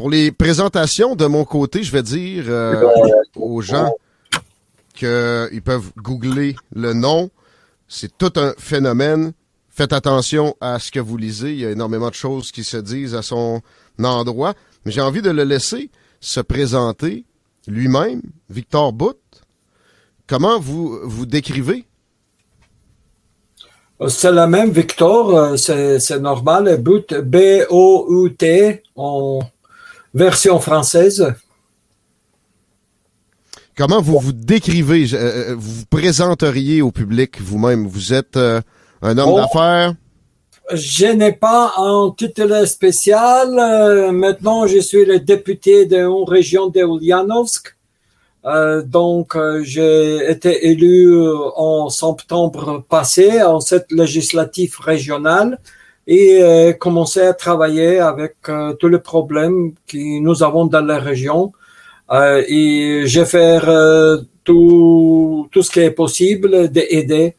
Pour les présentations, de mon côté, je vais dire euh, aux gens qu'ils peuvent googler le nom. C'est tout un phénomène. Faites attention à ce que vous lisez. Il y a énormément de choses qui se disent à son endroit. Mais j'ai envie de le laisser se présenter lui-même, Victor Bout. Comment vous vous décrivez? C'est la même, Victor, euh, c'est normal. But, B-O-U-T, en version française. Comment vous vous décrivez, euh, euh, vous vous présenteriez au public vous-même? Vous êtes euh, un homme Oh. d'affaires? Je n'ai pas un titre spécial. Euh, maintenant, je suis le député de une région de Ulyanovsk. Euh, donc, j'ai été élu en septembre passé en cette législative régionale et euh, commencé à travailler avec euh, tous les problèmes que nous avons dans la région. Euh, et je vais faire tout, tout ce qui est possible d'aider.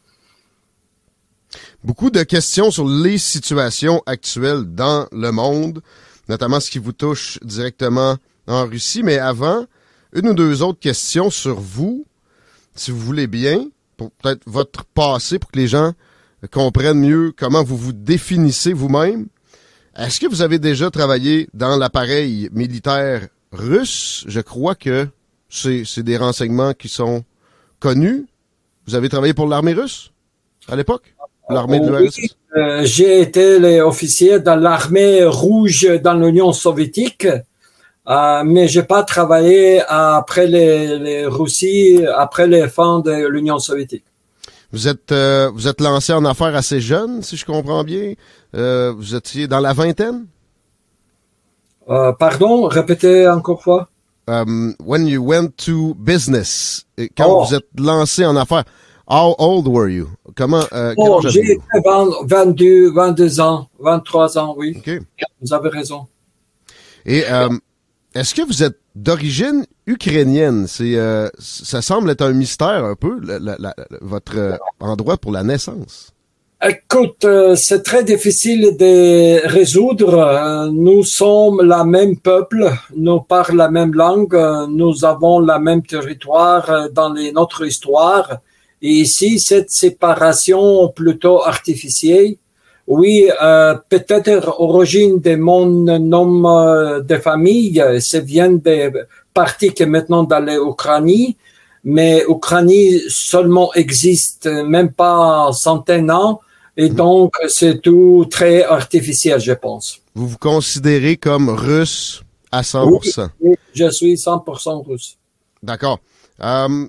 Beaucoup de questions sur les situations actuelles dans le monde, notamment ce qui vous touche directement en Russie. Mais avant, une ou deux autres questions sur vous, si vous voulez bien, pour peut-être votre passé, pour que les gens comprennent mieux comment vous vous définissez vous-même. Est-ce que vous avez déjà travaillé dans l'appareil militaire russe? Je crois que c'est c'est des renseignements qui sont connus. Vous avez travaillé pour l'armée russe à l'époque? L'armée de Oui, l'URSS? euh, j'ai été officier dans l'armée rouge dans l'Union soviétique, euh, mais j'ai pas travaillé après les, les Russie, après les fins de l'Union soviétique. Vous êtes euh, vous êtes lancé en affaires assez jeune, si je comprends bien. Euh, vous étiez dans la vingtaine? Euh, pardon, répétez encore fois. Um, when you went to business, quand Oh. vous êtes lancé en affaires, how old were you? Comment euh, Oh, j'ai aviez-vous? 20 22, 22 ans, 23 ans, oui. OK. Vous avez raison. Et euh, est-ce que vous êtes d'origine ukrainienne? C'est euh, ça semble être un mystère un peu, votre euh, endroit pour la naissance. Écoute, euh, c'est très difficile de résoudre. Euh, Nous sommes la même peuple, nous parlons la même langue, nous avons la même territoire dans notre histoire. Et ici, cette séparation plutôt artificielle, oui, euh, peut-être origine de mon nom euh, de famille, ça vient des parties qui maintenant dans l'Ukraine, mais Ukraine seulement existe même pas centaines ans, et donc c'est tout très artificiel, je pense. Vous vous considérez comme russe à 100%. Oui, je suis 100% russe. D'accord. Euh,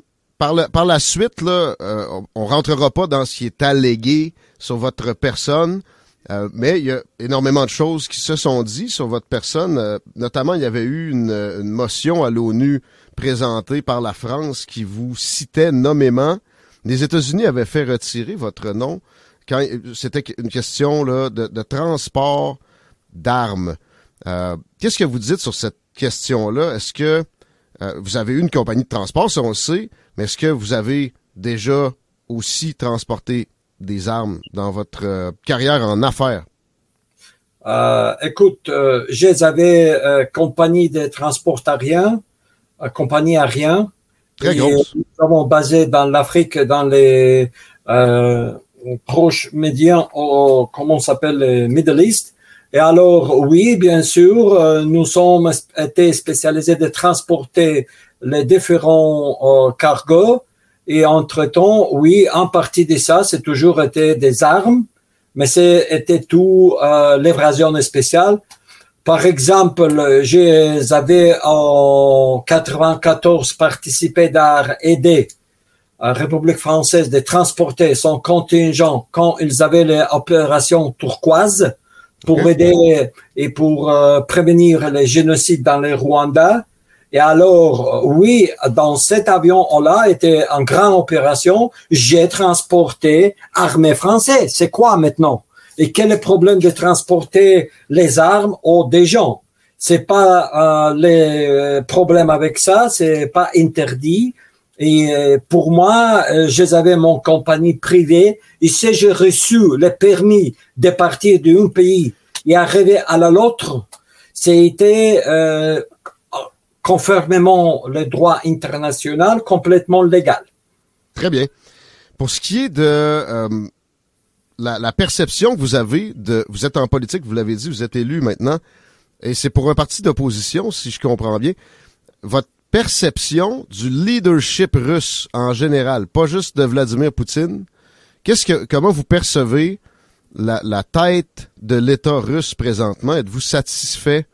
par, la suite, euh, on, on rentrera pas dans ce qui est allégué sur votre personne, euh, mais il y a énormément de choses qui se sont dites sur votre personne. Euh, notamment, il y avait eu une, motion à l'ONU présentée par la France qui vous citait nommément. Les États-Unis avaient fait retirer votre nom quand c'était une question là, de, de transport d'armes. Qu'est-ce que vous dites sur cette question-là? Est-ce que euh, vous avez une compagnie de transport, ça on le sait, mais est-ce que vous avez déjà aussi transporté des armes dans votre euh, carrière en affaires? Euh, écoute, euh, j'avais euh, compagnie de transport aérien, euh, compagnie aérien. Très Et, grosse. Nous avons basé dans l'Afrique, dans les euh, proche médian, au, comment on s'appelle, le Middle East. Et alors, oui, bien sûr, euh, nous sommes été spécialisés de transporter les différents euh, cargos. Et entre-temps, oui, en partie de ça, c'est toujours été des armes, mais c'était tout euh, l'évasion spéciale. Par exemple, j'avais en 94 participé à aider la République française de transporter son contingent quand ils avaient l'opération turquoise pour aider et pour euh, prévenir les génocides dans le Rwanda. Et alors, oui, dans cet avion-là était une grande opération. J'ai transporté armée française. C'est quoi maintenant? Et quel est le problème de transporter les armes aux des gens? C'est pas euh, les problèmes avec ça, c'est pas interdit. Et euh, pour moi, euh, j'avais mon compagnie privée. Et si j'ai reçu le permis de partir d'un pays et arriver à l'autre, c'était euh, conformément le droit international complètement légal. Très bien. Pour ce qui est de euh, la, perception que vous avez vous êtes en politique, vous l'avez dit, vous êtes élu maintenant, et c'est pour un parti d'opposition, si je comprends bien. Votre perception du leadership russe en général, pas juste de Vladimir Poutine. Qu'est-ce que, comment vous percevez la, la tête de l'État russe présentement? Êtes-vous satisfait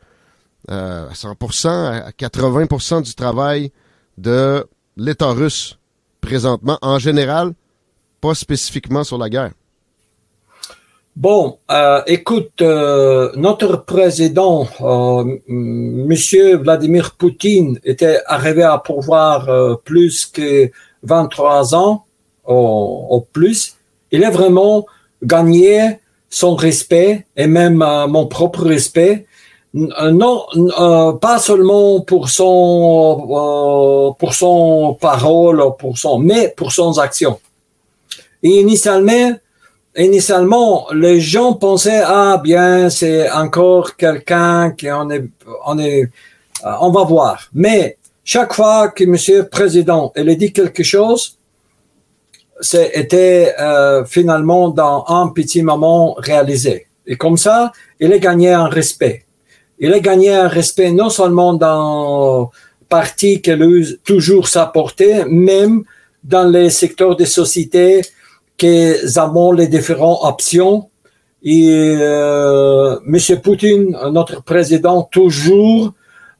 euh, à 100%, à 80% du travail de l'État russe présentement en général, pas spécifiquement sur la guerre? Bon, euh, écoute, euh, notre président, euh, Monsieur Vladimir Poutine, était arrivé à pouvoir euh, plus que 23 ans au, plus. Il a vraiment gagné son respect et même mon propre respect. Non, pas seulement pour son pour son parole, pour son, mais pour son action. Et initialement, initialement, les gens pensaient ah bien c'est encore quelqu'un qui on est on est euh, on va voir. Mais chaque fois que Monsieur le Président il a dit quelque chose, c'était euh, finalement dans un petit moment réalisé. Et comme ça, il a gagné un respect. Il a gagné un respect non seulement dans parti qu'elle a toujours portée, même dans les secteurs des sociétés que avons les différentes options. Et euh, Monsieur Poutine, notre président, toujours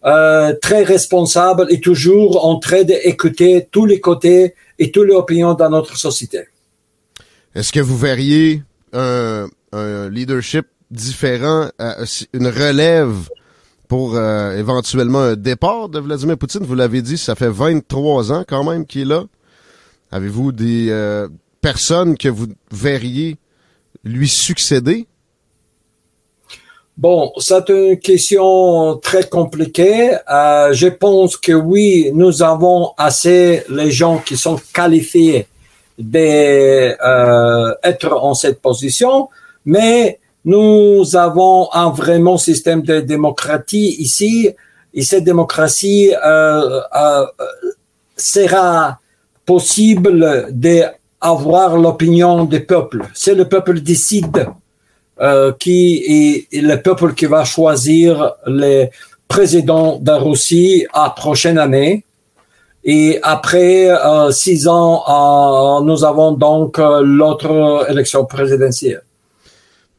euh, très responsable et toujours en train d'écouter tous les côtés et toutes les opinions dans notre société. Est-ce que vous verriez un, un leadership différent, euh, une relève pour euh, éventuellement un départ de Vladimir Poutine? Vous l'avez dit, ça fait 23 ans quand même qu'il est là. Avez-vous des, euh, personne que vous verriez lui succéder? Bon, c'est une question très compliquée. Euh, je pense que oui, nous avons assez les gens qui sont qualifiés d'être euh, en cette position, mais nous avons un vraiment système de démocratie ici, et cette démocratie euh, euh sera possible de avoir l'opinion des peuples. C'est le peuple décide euh, qui est, le peuple qui va choisir les présidents de Russie à prochaine année. Et après euh, six ans, euh, nous avons donc l'autre élection présidentielle.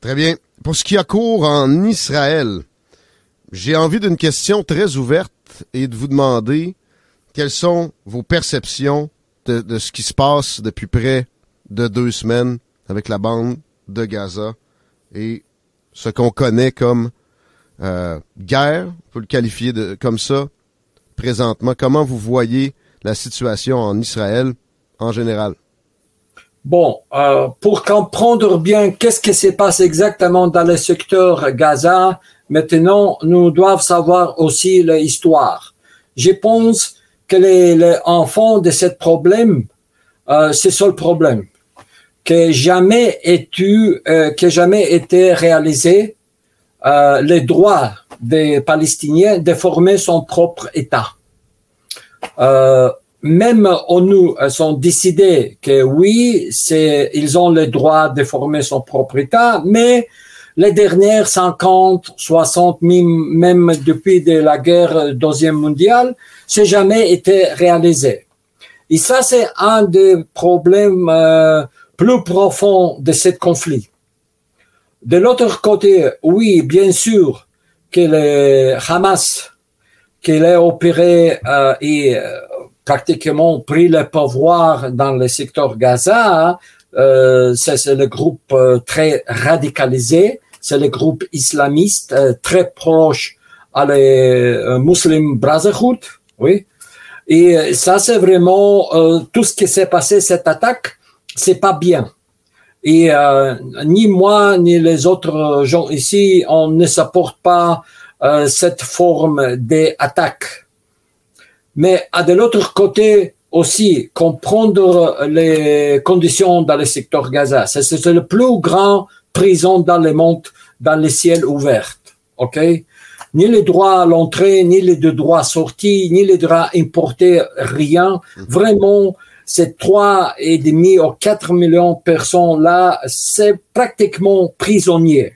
Très bien. Pour ce qui a cours en Israël, j'ai envie d'une question très ouverte et de vous demander quelles sont vos perceptions de, de, ce qui se passe depuis près de deux semaines avec la bande de Gaza et ce qu'on connaît comme euh, guerre, on peut le qualifier de, comme ça, présentement. Comment vous voyez la situation en Israël en général? Bon, euh, pour comprendre bien qu'est-ce qui se passe exactement dans le secteur Gaza, maintenant, nous devons savoir aussi l'histoire. Je pense que les, les enfants de ce problème, euh, c'est ça le problème, que jamais été, euh, que jamais été réalisé euh, les droits des Palestiniens de former son propre État. Euh, même ONU elles ont décidé que oui, ils ont le droit de former son propre État, mais les dernières 50, 60, même depuis de la guerre deuxième mondiale, c'est jamais été réalisé. Et ça, c'est un des problèmes euh, plus profonds de ce conflit. De l'autre côté, oui, bien sûr que le Hamas, qu'il a opéré euh, et euh, pratiquement pris le pouvoir dans le secteur Gaza, euh, c'est le groupe euh, très radicalisé, c'est le groupe islamiste euh, très proche à les Muslim Brotherhood, oui. Et ça, c'est vraiment tout ce qui s'est passé cette attaque, c'est pas bien. Et ni moi ni les autres gens ici, on ne supporte pas cette forme d'attaque. Mais à de l'autre côté, aussi comprendre les conditions dans le secteur Gaza. C'est le plus grand prison dans le monde, dans les ciels ouverts. OK? Ni les droits à l'entrée, ni les droits sortis, ni les droits importés, rien. Mhm. Vraiment, ces trois et demi ou quatre millions de personnes là, c'est pratiquement prisonnier.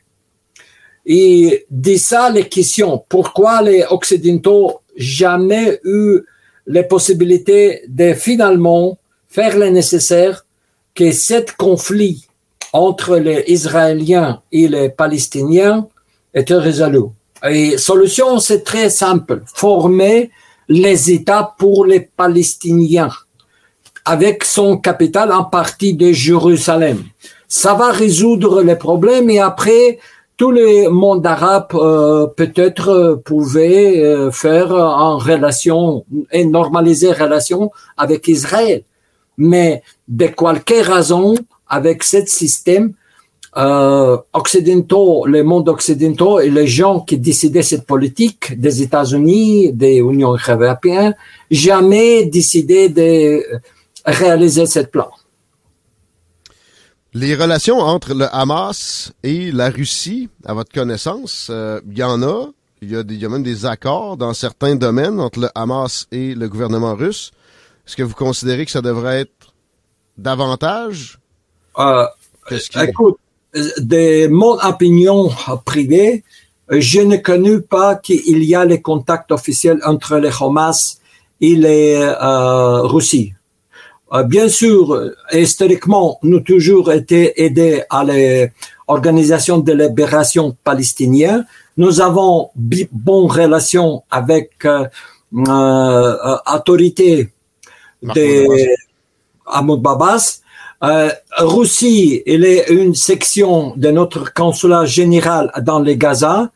Et de ça, les questions. Pourquoi les Occidentaux jamais eu les possibilités de finalement faire le nécessaire que cet conflit entre les Israéliens et les Palestiniens était résolu. Et solution, c'est très simple. Former les États pour les Palestiniens avec son capital en partie de Jérusalem. Ça va résoudre les problèmes et après, tous les mondes arabes euh, peut-être euh, pouvaient euh, faire en relation et normaliser relation avec Israël. Mais de quelque raison, avec ce système, euh, occidentaux, les mondes occidentaux et les gens qui décidaient cette politique des États-Unis, des Unions européennes, jamais décidé de réaliser cette plan. Les relations entre le Hamas et la Russie, à votre connaissance, euh, il y en a. Il y, a des, il y a même des accords dans certains domaines entre le Hamas et le gouvernement russe. Est-ce que vous considérez que ça devrait être davantage? Euh, écoute, de mon opinion privée, je ne connais pas qu'il y a les contacts officiels entre le Hamas et les euh, Russie. Euh, bien sûr, historiquement, nous avons toujours été aidés à l'organisation de libération palestinienne. Nous avons bonne relation avec euh, euh, autorité de Mahmoud Babas. Euh, Russie, elle est une section de notre consulat général dans les Gaza.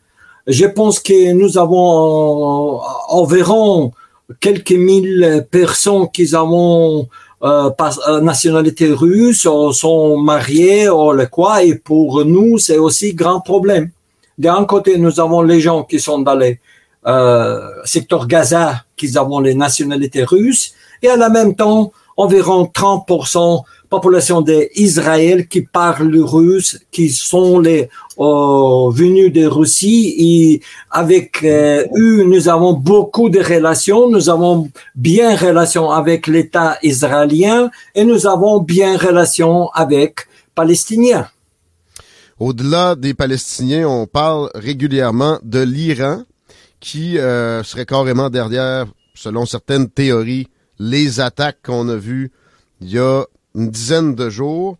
Je pense que nous avons environ quelques mille personnes qui avons euh, euh, nationalité russe, sont mariés, ou le quoi, et pour nous, c'est aussi grand problème. D'un côté, nous avons les gens qui sont dans les euh, secteurs Gaza, qui ont les nationalités russes, et à la même temps, environ 30% population d'Israël qui parlent le russe, qui sont les euh, venus de Russie et avec euh, eux nous avons beaucoup de relations, nous avons bien relation avec l'État israélien et nous avons bien relation avec Palestiniens. Au-delà des Palestiniens, on parle régulièrement de l'Iran qui euh, serait carrément derrière, selon certaines théories, les attaques qu'on a vues il y a une dizaine de jours.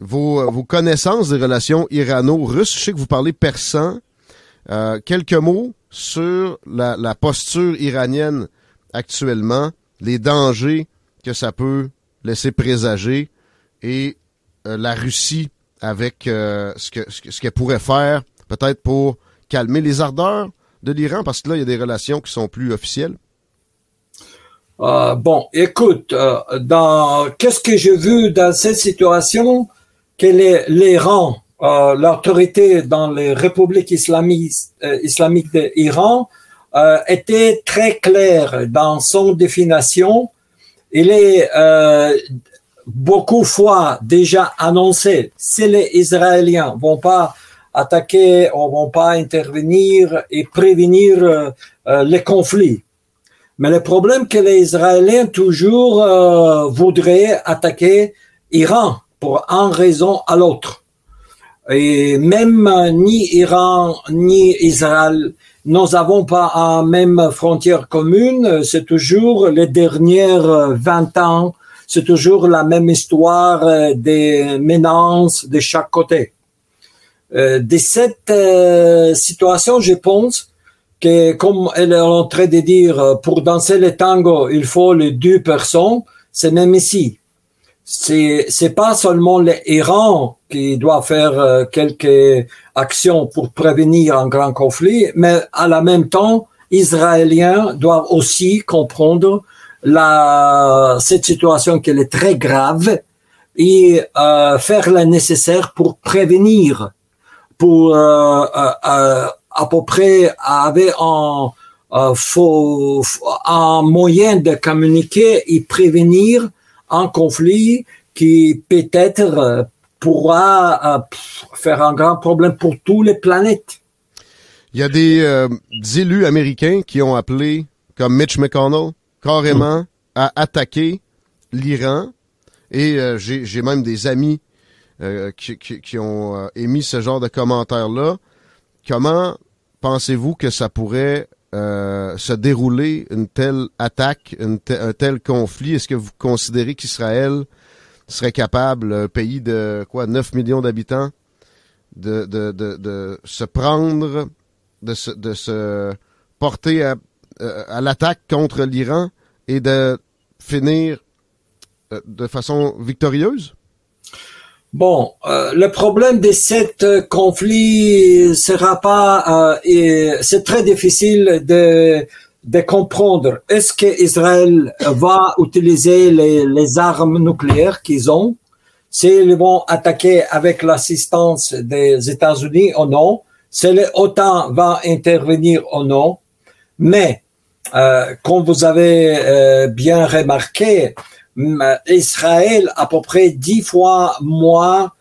Vos, vos connaissances des relations irano-russes, je sais que vous parlez persan. Euh, quelques mots sur la, la, posture iranienne actuellement, les dangers que ça peut laisser présager et euh, la Russie avec euh, ce que ce qu'elle pourrait faire peut-être pour calmer les ardeurs de l'Iran parce que là il y a des relations qui sont plus officielles. Euh, bon, écoute, euh, dans qu'est-ce que j'ai vu dans cette situation? Que l'Iran, euh, l'autorité dans les républiques islamiques, euh, islamiques d'Iran était très claire dans son définition. Il est beaucoup fois déjà annoncé si les Israéliens vont pas attaquer ou vont pas intervenir et prévenir les conflits Mais le problème que les Israéliens toujours euh, voudraient attaquer Iran pour un raison à l'autre. Et même ni Iran ni Israël, nous n'avons pas une même frontière commune. C'est toujours les dernières 20 ans, c'est toujours la même histoire euh, des menaces de chaque côté. Euh, de cette euh, situation, je pense que comme elle est en train de dire, pour danser le tango, il faut les deux personnes, c'est même ici. C'est, c'est pas seulement l'Iran qui doit faire euh, quelques actions pour prévenir un grand conflit, mais à la même temps, Israéliens doivent aussi comprendre la, cette situation qu'elle est très grave et euh, faire le nécessaire pour prévenir, pour euh, euh, à peu près avec un, faux, un moyen de communiquer et prévenir un conflit qui peut-être pourra faire un grand problème pour toutes les planètes. Il y a des, euh, élus américains qui ont appelé, comme Mitch McConnell, carrément à attaquer l'Iran. Et euh, j'ai même des amis euh, qui, ont euh, émis ce genre de commentaires-là. Comment pensez-vous que ça pourrait euh, se dérouler, une telle attaque, un tel conflit? Est-ce que vous considérez qu'Israël serait capable, un pays de quoi 9 millions d'habitants, de, de, de, se prendre, de se, de se porter à, à l'attaque contre l'Iran et de finir de façon victorieuse? Bon, euh, le problème de cet conflit sera pas, euh, c'est très difficile de, comprendre. Est-ce que Israël va utiliser les, armes nucléaires qu'ils ont? S'ils vont attaquer avec l'assistance des États-Unis ou non? Si l'OTAN va intervenir ou non? Mais, euh, comme vous avez euh, bien remarqué, Israël à peu près dix fois moins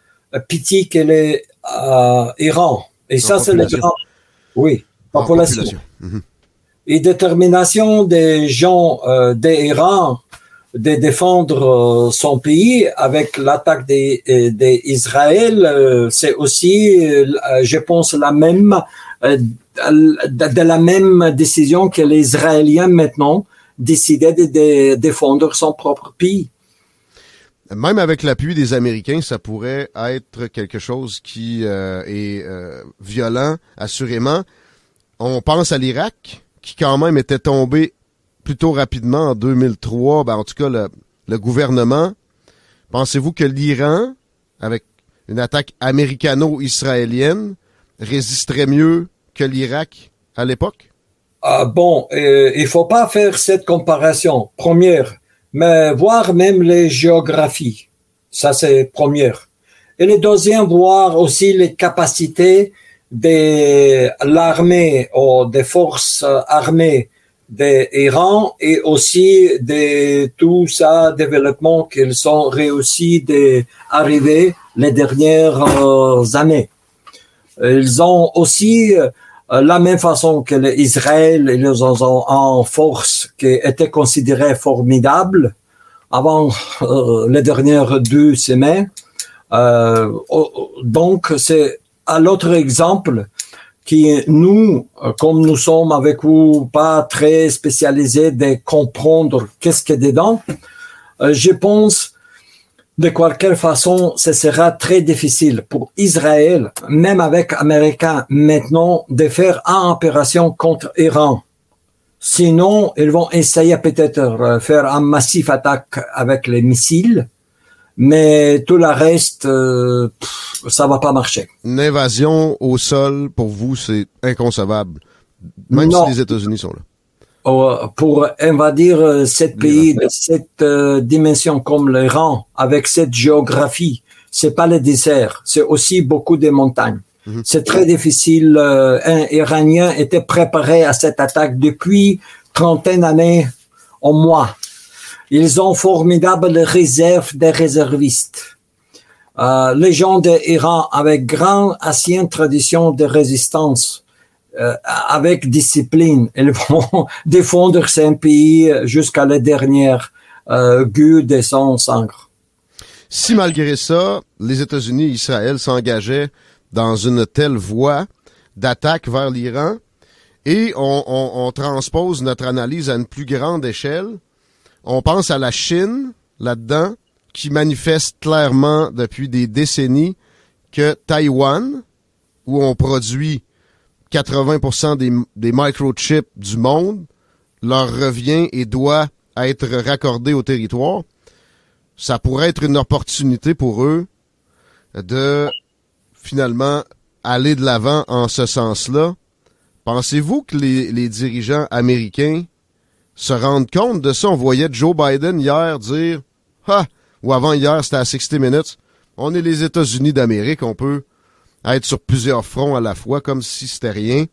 petit que l'Iran. Euh, Et ça, c'est le grand. Oui, population. population. -hmm. Et détermination des gens euh, d'Iran de défendre euh, son pays avec l'attaque d'Israël, euh, c'est aussi, euh, je pense, la même, de, de, la même décision que les Israéliens maintenant décidaient de, de défendre son propre pays. Même avec l'appui des Américains, ça pourrait être quelque chose qui euh, est euh, violent, assurément. On pense à l'Irak, qui quand même était tombé plutôt rapidement en 2003. Ben, en tout cas, le, le gouvernement. Pensez-vous que l'Iran, avec une attaque américano-israélienne, résisterait mieux que l'Irak à l'époque? Ah, bon, euh, il faut pas faire cette comparaison. Première, mais voir même les géographies. Ça, c'est première. Et le deuxième, voir aussi les capacités de l'armée ou des forces armées d'Iran et aussi de tout ça développement qu'ils sont réussi d'arriver les dernières années. Ils ont aussi la même façon que l'Israël, ils ont en force qui était considérée formidable avant euh, les dernières deux semaines. Euh, donc, c'est à l'autre exemple qui nous, comme nous sommes avec vous pas très spécialisés de comprendre qu'est-ce qu'il y a dedans, euh, je pense de quelque façon, ce sera très difficile pour Israël, même avec Américains maintenant, de faire une opération contre Iran. Sinon, ils vont essayer peut-être faire un massif attaque avec les missiles, mais tout le reste, euh, pff, ça va pas marcher. Une invasion au sol, pour vous, c'est inconcevable, même non. si les États-Unis sont là pour invadir cet pays de cette euh, dimension comme l'Iran, avec cette géographie, c'est pas le désert, c'est aussi beaucoup de montagnes. Mm -hmm. C'est très difficile. Euh, un Iranien était préparé à cette attaque depuis trentaine d'années au mois. Ils ont formidable réserve des réservistes. Euh, les gens d'Iran avec grande ancienne tradition de résistance euh, avec discipline. Ils vont défendre ces pays jusqu'à la dernière euh, de son sang. Si malgré ça, les États-Unis et Israël s'engageaient dans une telle voie d'attaque vers l'Iran, et on, on, on, transpose notre analyse à une plus grande échelle, on pense à la Chine là-dedans, qui manifeste clairement depuis des décennies que Taïwan, où on produit 80% des, des microchips du monde, leur revient et doit être raccordé au territoire. Ça pourrait être une opportunité pour eux de finalement aller de l'avant en ce sens-là. Pensez-vous que les, les, dirigeants américains se rendent compte de ça? On voyait Joe Biden hier dire, ah, ou avant hier, c'était à 60 Minutes, on est les États-Unis d'Amérique, on peut être sur plusieurs fronts à la fois, comme si c'était rien.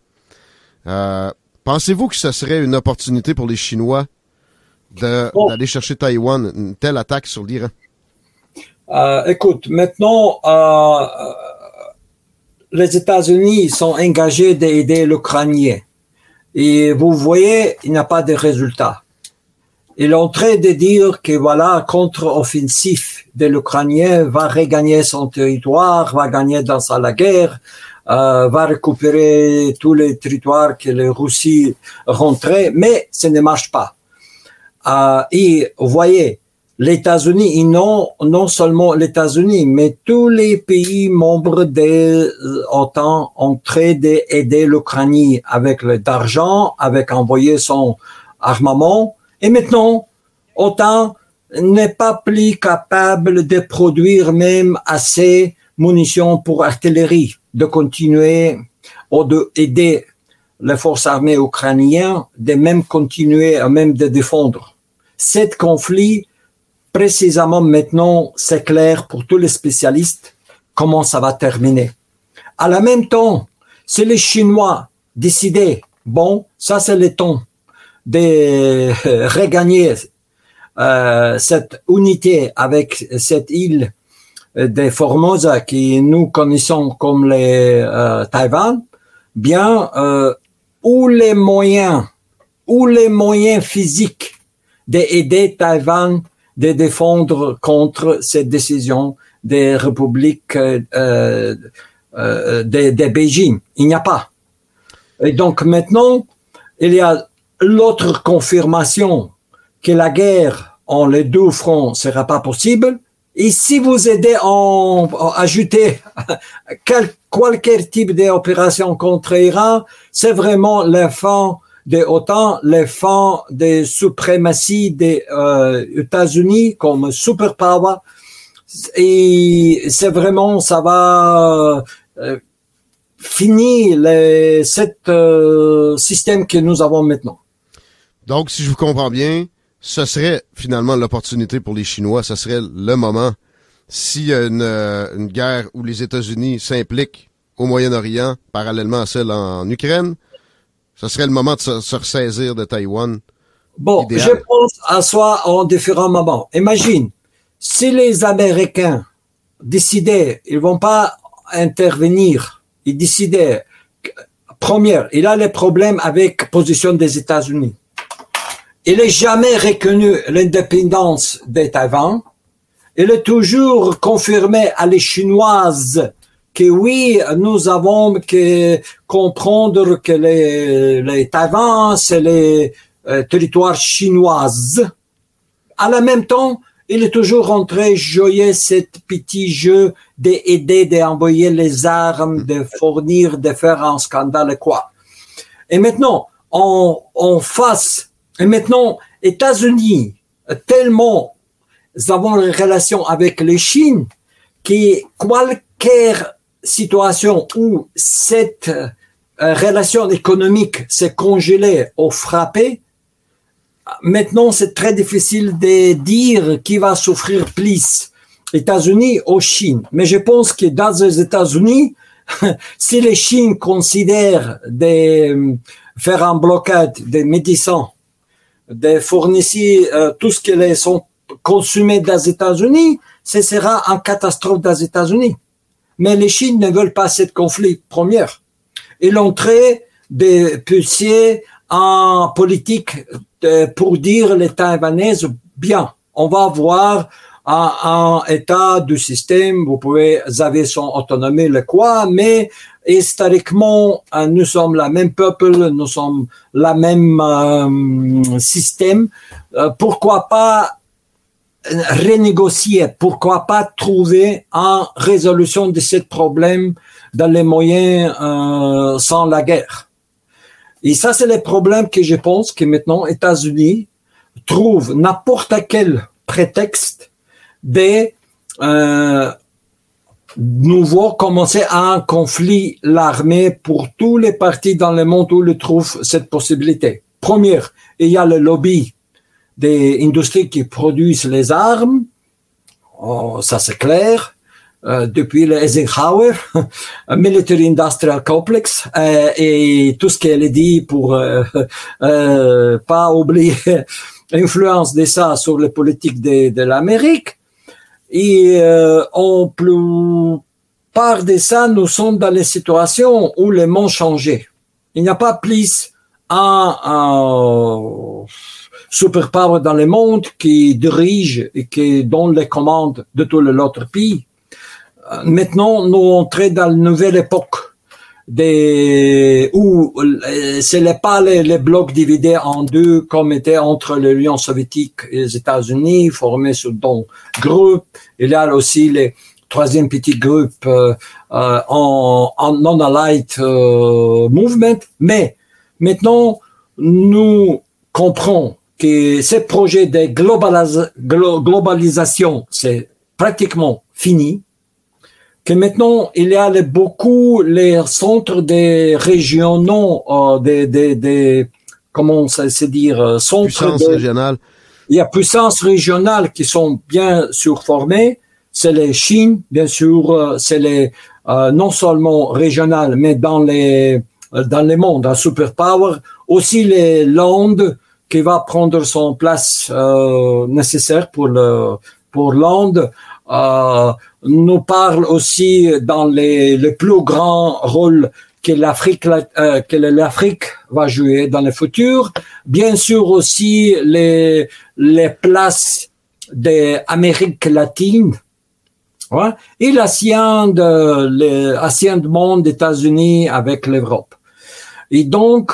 Euh, Pensez-vous que ce serait une opportunité pour les Chinois d'aller chercher Taïwan, une telle attaque sur l'Iran? Euh, écoute, maintenant, euh, les États-Unis sont engagés d'aider l'Ukrainien. Et vous voyez, il n'y a pas de résultat. Il est en train de dire que voilà, contre-offensif de l'Ukrainien va regagner son territoire, va gagner dans sa la guerre, euh, va récupérer tous les territoires que les Russie rentraient, mais ça ne marche pas. Euh, et vous voyez, les États-Unis, non, non seulement les États-Unis, mais tous les pays membres de l'OTAN ont train d'aider l'Ukraine avec l'argent, avec envoyer son armement, et maintenant, OTAN n'est pas plus capable de produire même assez munitions pour artillerie, de continuer ou d'aider les forces armées ukrainiennes, de même continuer à même de défendre. Cet conflit, précisément maintenant, c'est clair pour tous les spécialistes comment ça va terminer. À la même temps, si les Chinois décidaient, bon, ça c'est le temps, de regagner euh, cette unité avec cette île de Formosa qui nous connaissons comme les euh, Taïwan, bien euh, les moyens ou les moyens physiques d'aider Taïwan de défendre contre cette décision des républiques euh, euh, de, de Beijing. Il n'y a pas. Et donc maintenant, il y a l'autre confirmation que la guerre en les deux fronts sera pas possible. Et si vous aidez en, ajouter quel, type d'opération contre Iran, c'est vraiment fin de la fin des suprématies des euh, États-Unis comme superpower. Et c'est vraiment, ça va euh, finir le, cet euh, système que nous avons maintenant. Donc, si je vous comprends bien, ce serait finalement l'opportunité pour les Chinois, ce serait le moment s'il y a une, euh, une, guerre où les États-Unis s'impliquent au Moyen-Orient, parallèlement à celle en Ukraine, ce serait le moment de se, ressaisir de Taïwan. Bon, je pense à soi en différents moments. Imagine, si les Américains décidaient, ils vont pas intervenir, ils décidaient, première, il a les problèmes avec position des États-Unis il n'est jamais reconnu l'indépendance de Taïwan. Il est toujours confirmé à les Chinoises que oui, nous avons que comprendre que les, les Taïwan, c'est les euh, territoires chinoises. À la même temps, il est toujours rentré jouer cet petit jeu d'aider, d'envoyer les armes, de fournir, de faire un scandale, quoi. Et maintenant, on, on face et maintenant, États-Unis, tellement avons une relation avec les Chine qui quelle situation où cette euh, relation économique s'est congelée ou frappée, maintenant c'est très difficile de dire qui va souffrir plus, États-Unis ou Chine. Mais je pense que dans les États-Unis, si les Chines considèrent de euh, faire un blocade des médecins de fournir euh, tout ce qui sont consommés les États-Unis, ce sera une catastrophe les États-Unis. Mais les Chines ne veulent pas ce conflit première. Et l'entrée de pousser en politique pour dire les Taïwanais, bien, on va voir un, état du système, vous pouvez, avez son autonomie, le quoi, mais historiquement, euh, nous sommes la même peuple, nous sommes la même euh, système. Euh, pourquoi pas renégocier? Pourquoi pas trouver une résolution de ce problème dans les moyens euh, sans la guerre? Et ça, c'est le problème que je pense que maintenant États-Unis trouvent n'importe quel prétexte de euh, nouveau commencer un conflit l'armée pour tous les partis dans le monde où ils trouvent cette possibilité. Première, il y a le lobby des industries qui produisent les armes. Oh, ça c'est clair. Euh, depuis le Eisenhower, Military Industrial Complex, euh, et tout ce qu'elle dit pour euh, euh pas oublier l'influence de ça sur les politiques de l'Amérique. Et euh, en plupart de ça, nous sommes dans les situations où les mondes changé. Il n'y a pas plus un, un superpower dans le monde qui dirige et qui donne les commandes de tout l'autre pays. Euh, maintenant, nous entrons dans une nouvelle époque des où euh, ce n'est pas les, les, blocs divisés en deux comme était entre l'Union soviétique et les États-Unis formés sous deux groupes. Il y a aussi les troisième petit groupe euh, euh, en, en non-allied euh, movement. Mais maintenant, nous comprenons que ce projet de globalis globalisation, c'est pratiquement fini que maintenant il y a les, beaucoup les centres des régionaux, euh, des, des, des, comment ça se dire, euh, centres puissance régionale. Il y a puissances régionales qui sont bien surformées. C'est les Chine, bien sûr, euh, c'est les euh, non seulement régionales, mais dans les euh, dans les mondes, un superpower. Aussi les Landes qui va prendre son place euh, nécessaire pour le pour l'Inde. Euh, nous parle aussi dans les, le plus grand rôle que l'Afrique euh, que l'Afrique va jouer dans le futur. Bien sûr aussi les les places des Amériques latines ouais, et l'Asie de de monde États-Unis avec l'Europe. Et donc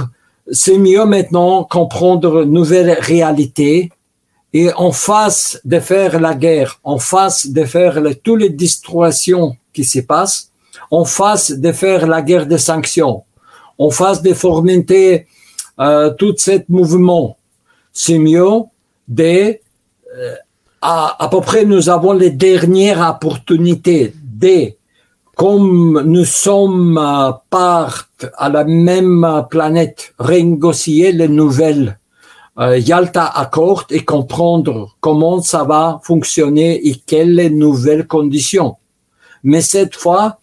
c'est mieux maintenant comprendre une nouvelle réalité et en face de faire la guerre, en face de faire le, toutes les destructions qui se passent, en face de faire la guerre des sanctions, en face de fomenter euh, tout ce mouvement, c'est mieux de euh, à, à peu près nous avons les dernières opportunités de comme nous sommes euh, part à la même planète, renégocier les nouvelles euh, Yalta Accord et comprendre comment ça va fonctionner et quelles nouvelles conditions. Mais cette fois,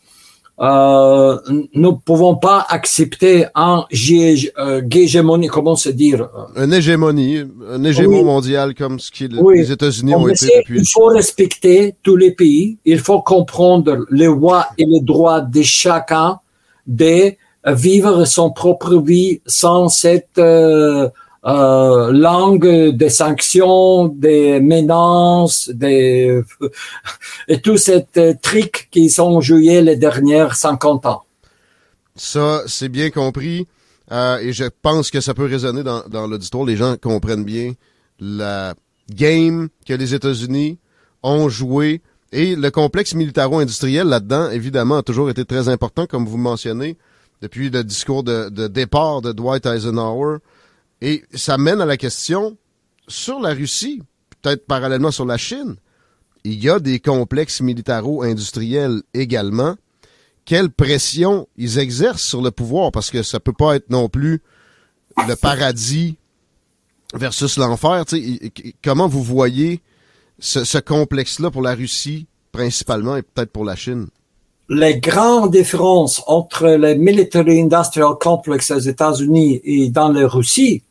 euh, nous ne pouvons pas accepter un euh, hégémonie, comment se dire Une hégémonie, un hégémon oui. mondial comme ce oui. les États-Unis ont été depuis. Il faut respecter tous les pays, il faut comprendre les droits et les droits de chacun de vivre son propre vie sans cette euh, euh, langue des sanctions, des menaces, des et tous ces trucs qui sont joués les dernières 50 ans. Ça, c'est bien compris. Euh, et je pense que ça peut résonner dans, dans l'auditoire. Les gens comprennent bien la game que les États-Unis ont joué et le complexe militaro-industriel là-dedans, évidemment, a toujours été très important, comme vous mentionnez, depuis le discours de, de départ de Dwight Eisenhower. Et ça mène à la question, sur la Russie, peut-être parallèlement sur la Chine, il y a des complexes militaro-industriels également. Quelle pression ils exercent sur le pouvoir? Parce que ça peut pas être non plus le paradis versus l'enfer. Comment vous voyez ce, ce complexe-là pour la Russie principalement et peut-être pour la Chine? les grandes différences entre les military industrial complex aux États-Unis et dans la Russie,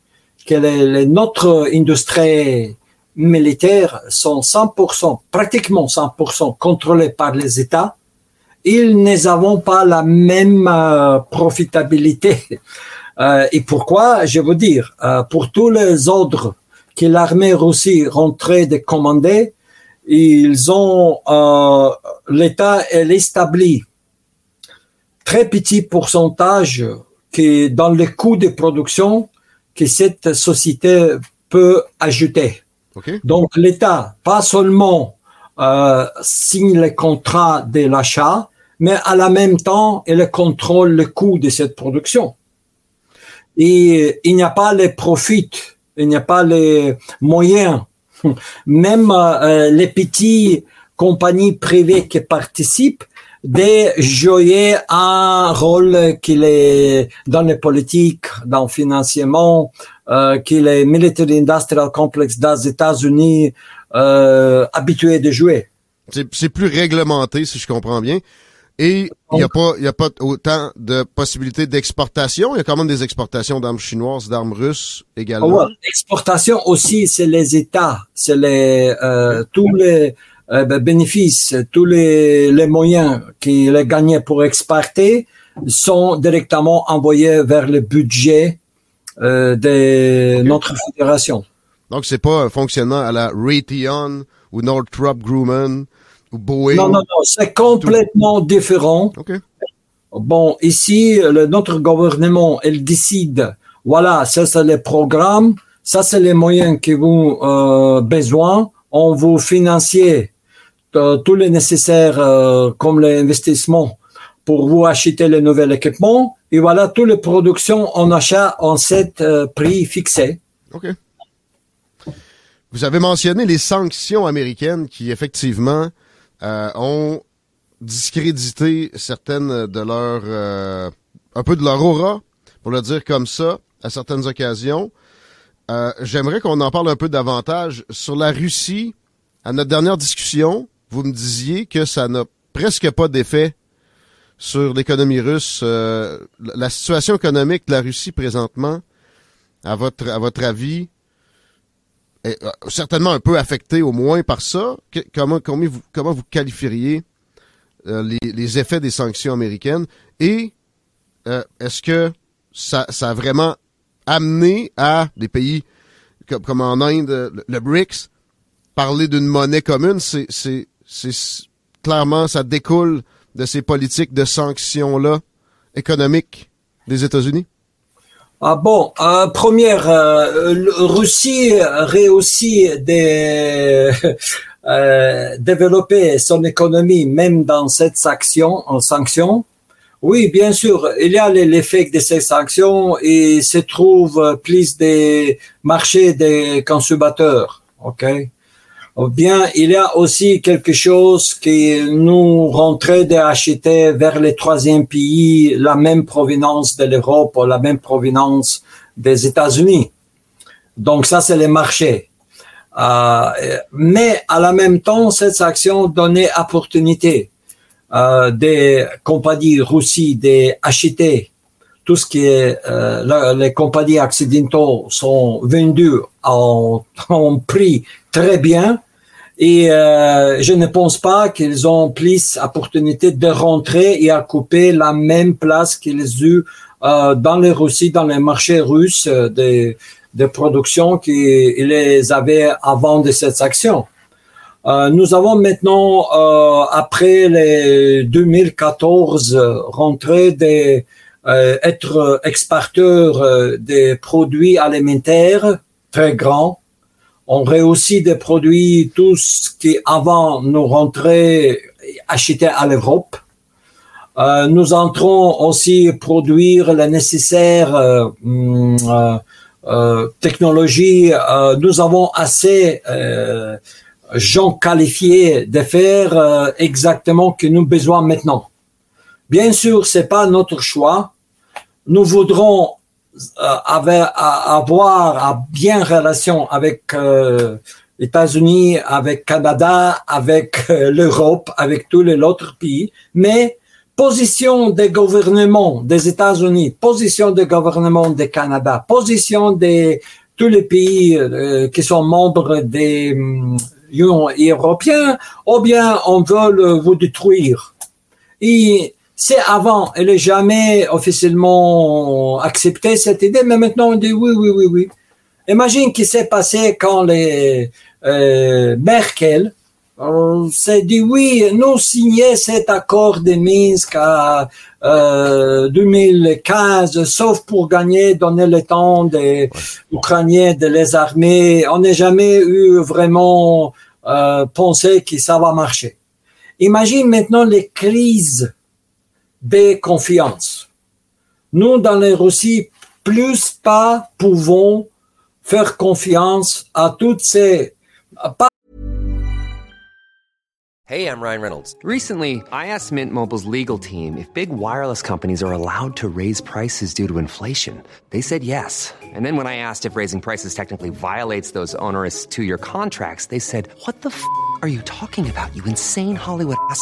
que les, les, notre industrie militaire sont 100%, pratiquement 100% contrôlées par les États, ils n'avons pas la même euh, profitabilité. Euh, et pourquoi? Je veux dire, euh, pour tous les ordres que l'armée russe rentrait de commander, ils ont l'État est établi très petit pourcentage qui dans le coût de production que cette société peut ajouter. Donc l'État, pas seulement euh, signe les contrats de l'achat, mais à la même temps, il contrôle le coût de cette production. Et il n'y a pas les profits, il n'y a pas les moyens. Même euh, les petites compagnies privées qui participent de jouer un rôle qu'il est dans les politiques, dans le financement, euh, qu'il est military industrial complex des États-Unis euh, habitué de jouer. C'est plus réglementé, si je comprends bien. Et il n'y a pas, y a pas autant de possibilités d'exportation. Il y a quand même des exportations d'armes chinoises, d'armes russes également. Ouais, L'exportation aussi, c'est les États, c'est les euh, tous les euh, ben, bénéfices, tous les, les moyens qu'il a gagnés pour exporter sont directement envoyés vers le budget euh, de notre fédération. Donc, c'est pas un fonctionnement à la Raytheon ou Northrop Grumman ou Boeing? Non, non, non, c'est complètement différent. OK. Bon, ici, le, notre gouvernement, elle décide, voilà, ça c'est les programmes, ça c'est les moyens que vous euh, besoin, on vous financier euh, tous les nécessaires euh, comme l'investissement pour vous acheter le nouvel équipement, et voilà, toutes les productions on achat en cet euh, prix fixé. OK. Vous avez mentionné les sanctions américaines qui, effectivement, euh, ont discrédité certaines de leurs... euh, un peu de leur aura, pour le dire comme ça, à certaines occasions. Euh, J'aimerais qu'on en parle un peu davantage. Sur la Russie, à notre dernière discussion, vous me disiez que ça n'a presque pas d'effet sur l'économie russe. Euh, la situation économique de la Russie présentement, à votre, à votre avis, est euh, certainement un peu affectée au moins par ça. Comment, comment, vous, comment vous qualifieriez euh, les, les effets des sanctions américaines? Et euh, est-ce que ça, ça a vraiment amené à des pays comme, comme en Inde, le, le BRICS, parler d'une monnaie commune, c'est, c'est, clairement ça découle de ces politiques de sanctions-là économiques des États-Unis? Ah bon, euh, première, euh, Russie réussit de euh, développer son économie même dans cette sanction, en sanction. Oui, bien sûr, il y a l'effet de ces sanctions et se trouve plus des marchés des consommateurs, ok? Bien il y a aussi quelque chose qui nous rentrait d'acheter vers les troisième pays la même provenance de l'Europe ou la même provenance des États-Unis. Donc ça, c'est les marchés. Euh, mais à la même temps, cette action donnait opportunité euh, des compagnies russes d'acheter tout ce qui est euh, les compagnies accidentaux sont vendues en, en prix très bien et euh, je ne pense pas qu'ils ont plus opportunité de rentrer et à couper la même place qu'ils ont eu euh, dans les Russie, dans les marchés russes euh, de, production qu'ils avaient avant de cette action. Euh, nous avons maintenant, euh, après les 2014, euh, rentré des euh, être exporteur euh, des produits alimentaires très grands. On réussit des produits tous qui avant nous rentraient achetés à l'Europe. Euh, nous entrons aussi produire la nécessaire euh, hum, euh, euh, nous avons assez gens qualifiés de faire exactement ce que nous besoin maintenant. Bien sûr, c'est pas notre choix. Nous voudrons euh, avoir, à- avoir à bien relation avec euh, États-Unis, avec Canada, avec euh, l'Europe, avec tous les autres pays, mais position des gouvernements des États-Unis, position des gouvernements du Canada, position de tous les pays euh, qui sont membres des hum, Union européenne, ou bien on veut vous détruire. Et c'est avant, elle n'est jamais officiellement accepté cette idée, mais maintenant on dit oui, oui, oui, oui. Imagine ce qui s'est passé quand les euh, Merkel s'est dit oui, nous signer cet accord de Minsk à euh, 2015, sauf pour gagner, donner le temps des Ukrainiens de les armer. On n'a jamais eu vraiment euh, pensé que ça va marcher. Imagine maintenant les crises confiance. Nous, dans Russie, plus pas pouvons faire confiance à toutes ces Hey, I'm Ryan Reynolds. Recently, I asked Mint Mobile's legal team if big wireless companies are allowed to raise prices due to inflation. They said yes. And then when I asked if raising prices technically violates those onerous two-year contracts, they said, "What the f*** are you talking about? You insane Hollywood ass."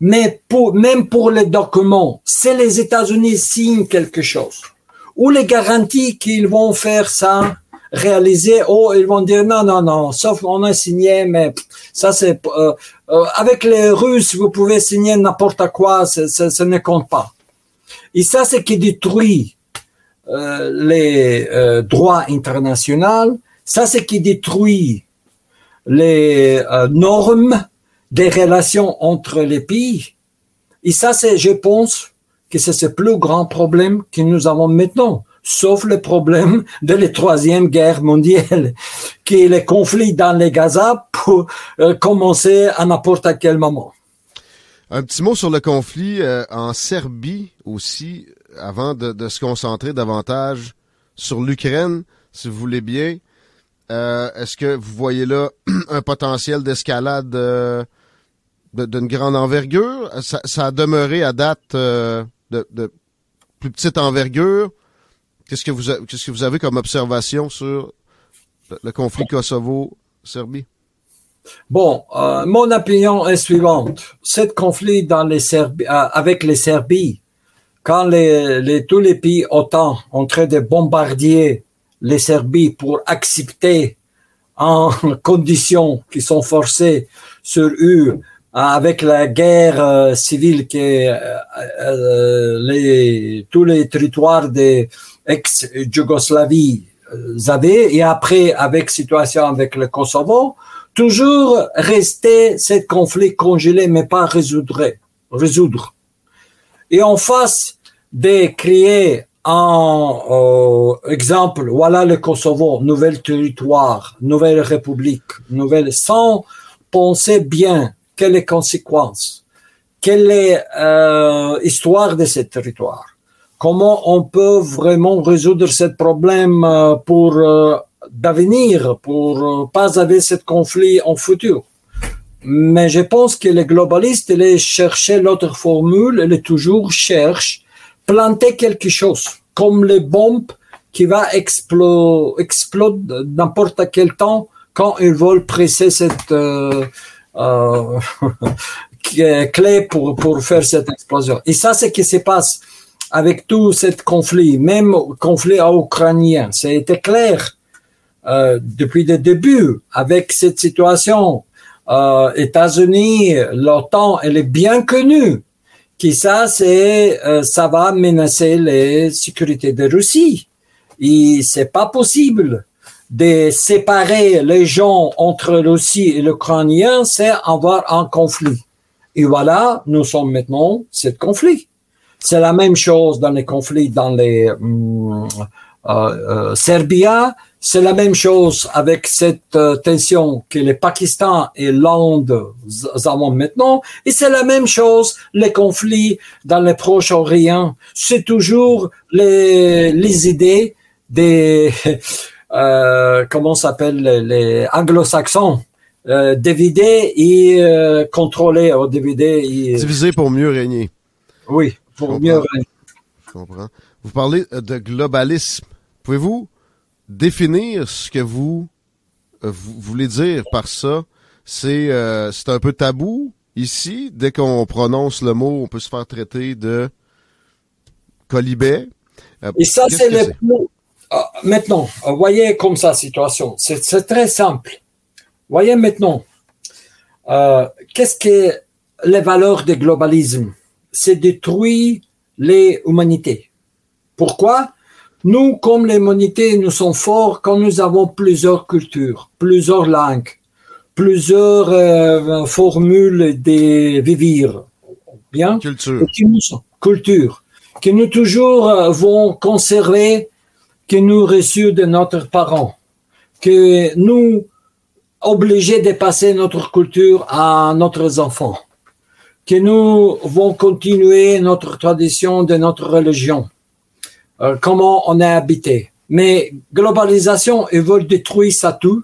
mais pour, même pour les documents. Si les États-Unis signent quelque chose, ou les garanties qu'ils vont faire ça, réaliser, oh, ils vont dire non, non, non, sauf on a signé, mais ça c'est, euh, euh, avec les Russes, vous pouvez signer n'importe quoi, ça, ne compte pas. Et ça, c'est qui détruit euh, les euh, droits internationaux, ça c'est qui détruit les euh, normes des relations entre les pays. Et ça, c'est, je pense, que c'est le plus grand problème que nous avons maintenant, sauf le problème de la troisième guerre mondiale, qui est le conflit dans les Gaza pour euh, commencer à n'importe quel moment. Un petit mot sur le conflit euh, en Serbie aussi, avant de, de, se concentrer davantage sur l'Ukraine, si vous voulez bien. Euh, Est-ce que vous voyez là un potentiel d'escalade euh, d'une grande envergure? Ça, ça, a demeuré à date euh, de, plus petite envergure. Qu'est-ce que vous qu'est-ce que vous avez comme observation sur le, conflit Kosovo-Serbie? Bon, euh, mon opinion est suivante. Ce conflit dans les euh, avec les Serbies, quand les, les, tous les pays OTAN ont train de bombardier les Serbies pour accepter en conditions qui sont forcées sur eux avec la guerre euh, civile que euh, euh, les, tous les territoires des ex-Yougoslavie avaient et après avec situation avec le Kosovo, toujours rester ce conflit congelé mais pas résoudre. résoudre. Et en face de créer en euh, exemple, voilà le Kosovo, nouvel territoire, nouvelle république, nouvelle, sans penser bien quelles les conséquences, quelle est euh, l'histoire de ce territoire, comment on peut vraiment résoudre ce problème euh, pour euh, d'avenir, pour euh, pas avoir ce conflit en futur? Mais je pense que les globalistes, ils cherchaient l'autre formule, ils toujours cherchent planter quelque chose, comme les bombes qui va exploser explode n'importe quel temps quand ils veulent presser cette euh, clé pour, pour faire cette explosion. Et ça, c'est ce qui se passe avec tout ce conflit, même conflit ukrainien. C'était clair euh, depuis le début avec cette situation. Euh, États-Unis, l'OTAN, elle est bien connue que ça, c'est, euh, ça va menacer les sécurités de Russie. Et c'est pas possible de séparer les gens entre Russie et l'Ukrainien, c'est avoir un conflit. Et voilà, nous sommes maintenant ce conflit. C'est la même chose dans les conflits dans les euh, euh, Serbia, C'est la même chose avec cette euh, tension que le Pakistan et l'Inde avons maintenant, et c'est la même chose les conflits dans le Proche-Orient. C'est toujours les, les idées des euh, comment s'appelle les, anglo-saxons? Euh, et euh, contrôler, diviser et diviser pour mieux régner. Oui, pour mieux régner. Je comprends. Vous parlez de globalisme. Pouvez-vous définir ce que vous, euh, vous voulez dire par ça? C'est euh, un peu tabou ici. Dès qu'on prononce le mot, on peut se faire traiter de colibet. Euh, Et ça, c'est le plus... Ah, maintenant, voyez comme ça situation. C'est très simple. Voyez maintenant, qu'est-ce que les valeurs du globalisme C'est détruire les humanités. Pourquoi? Nous, comme l'humanité, nous sommes forts quand nous avons plusieurs cultures, plusieurs langues, plusieurs euh, formules de vivre. Bien? Culture. culture. Que nous toujours euh, vont conserver, que nous reçus de notre parents. Que nous obligés de passer notre culture à notre enfants. Que nous vont continuer notre tradition de notre religion euh, comment on est habité. Mais globalisation, ils veulent détruire ça tout.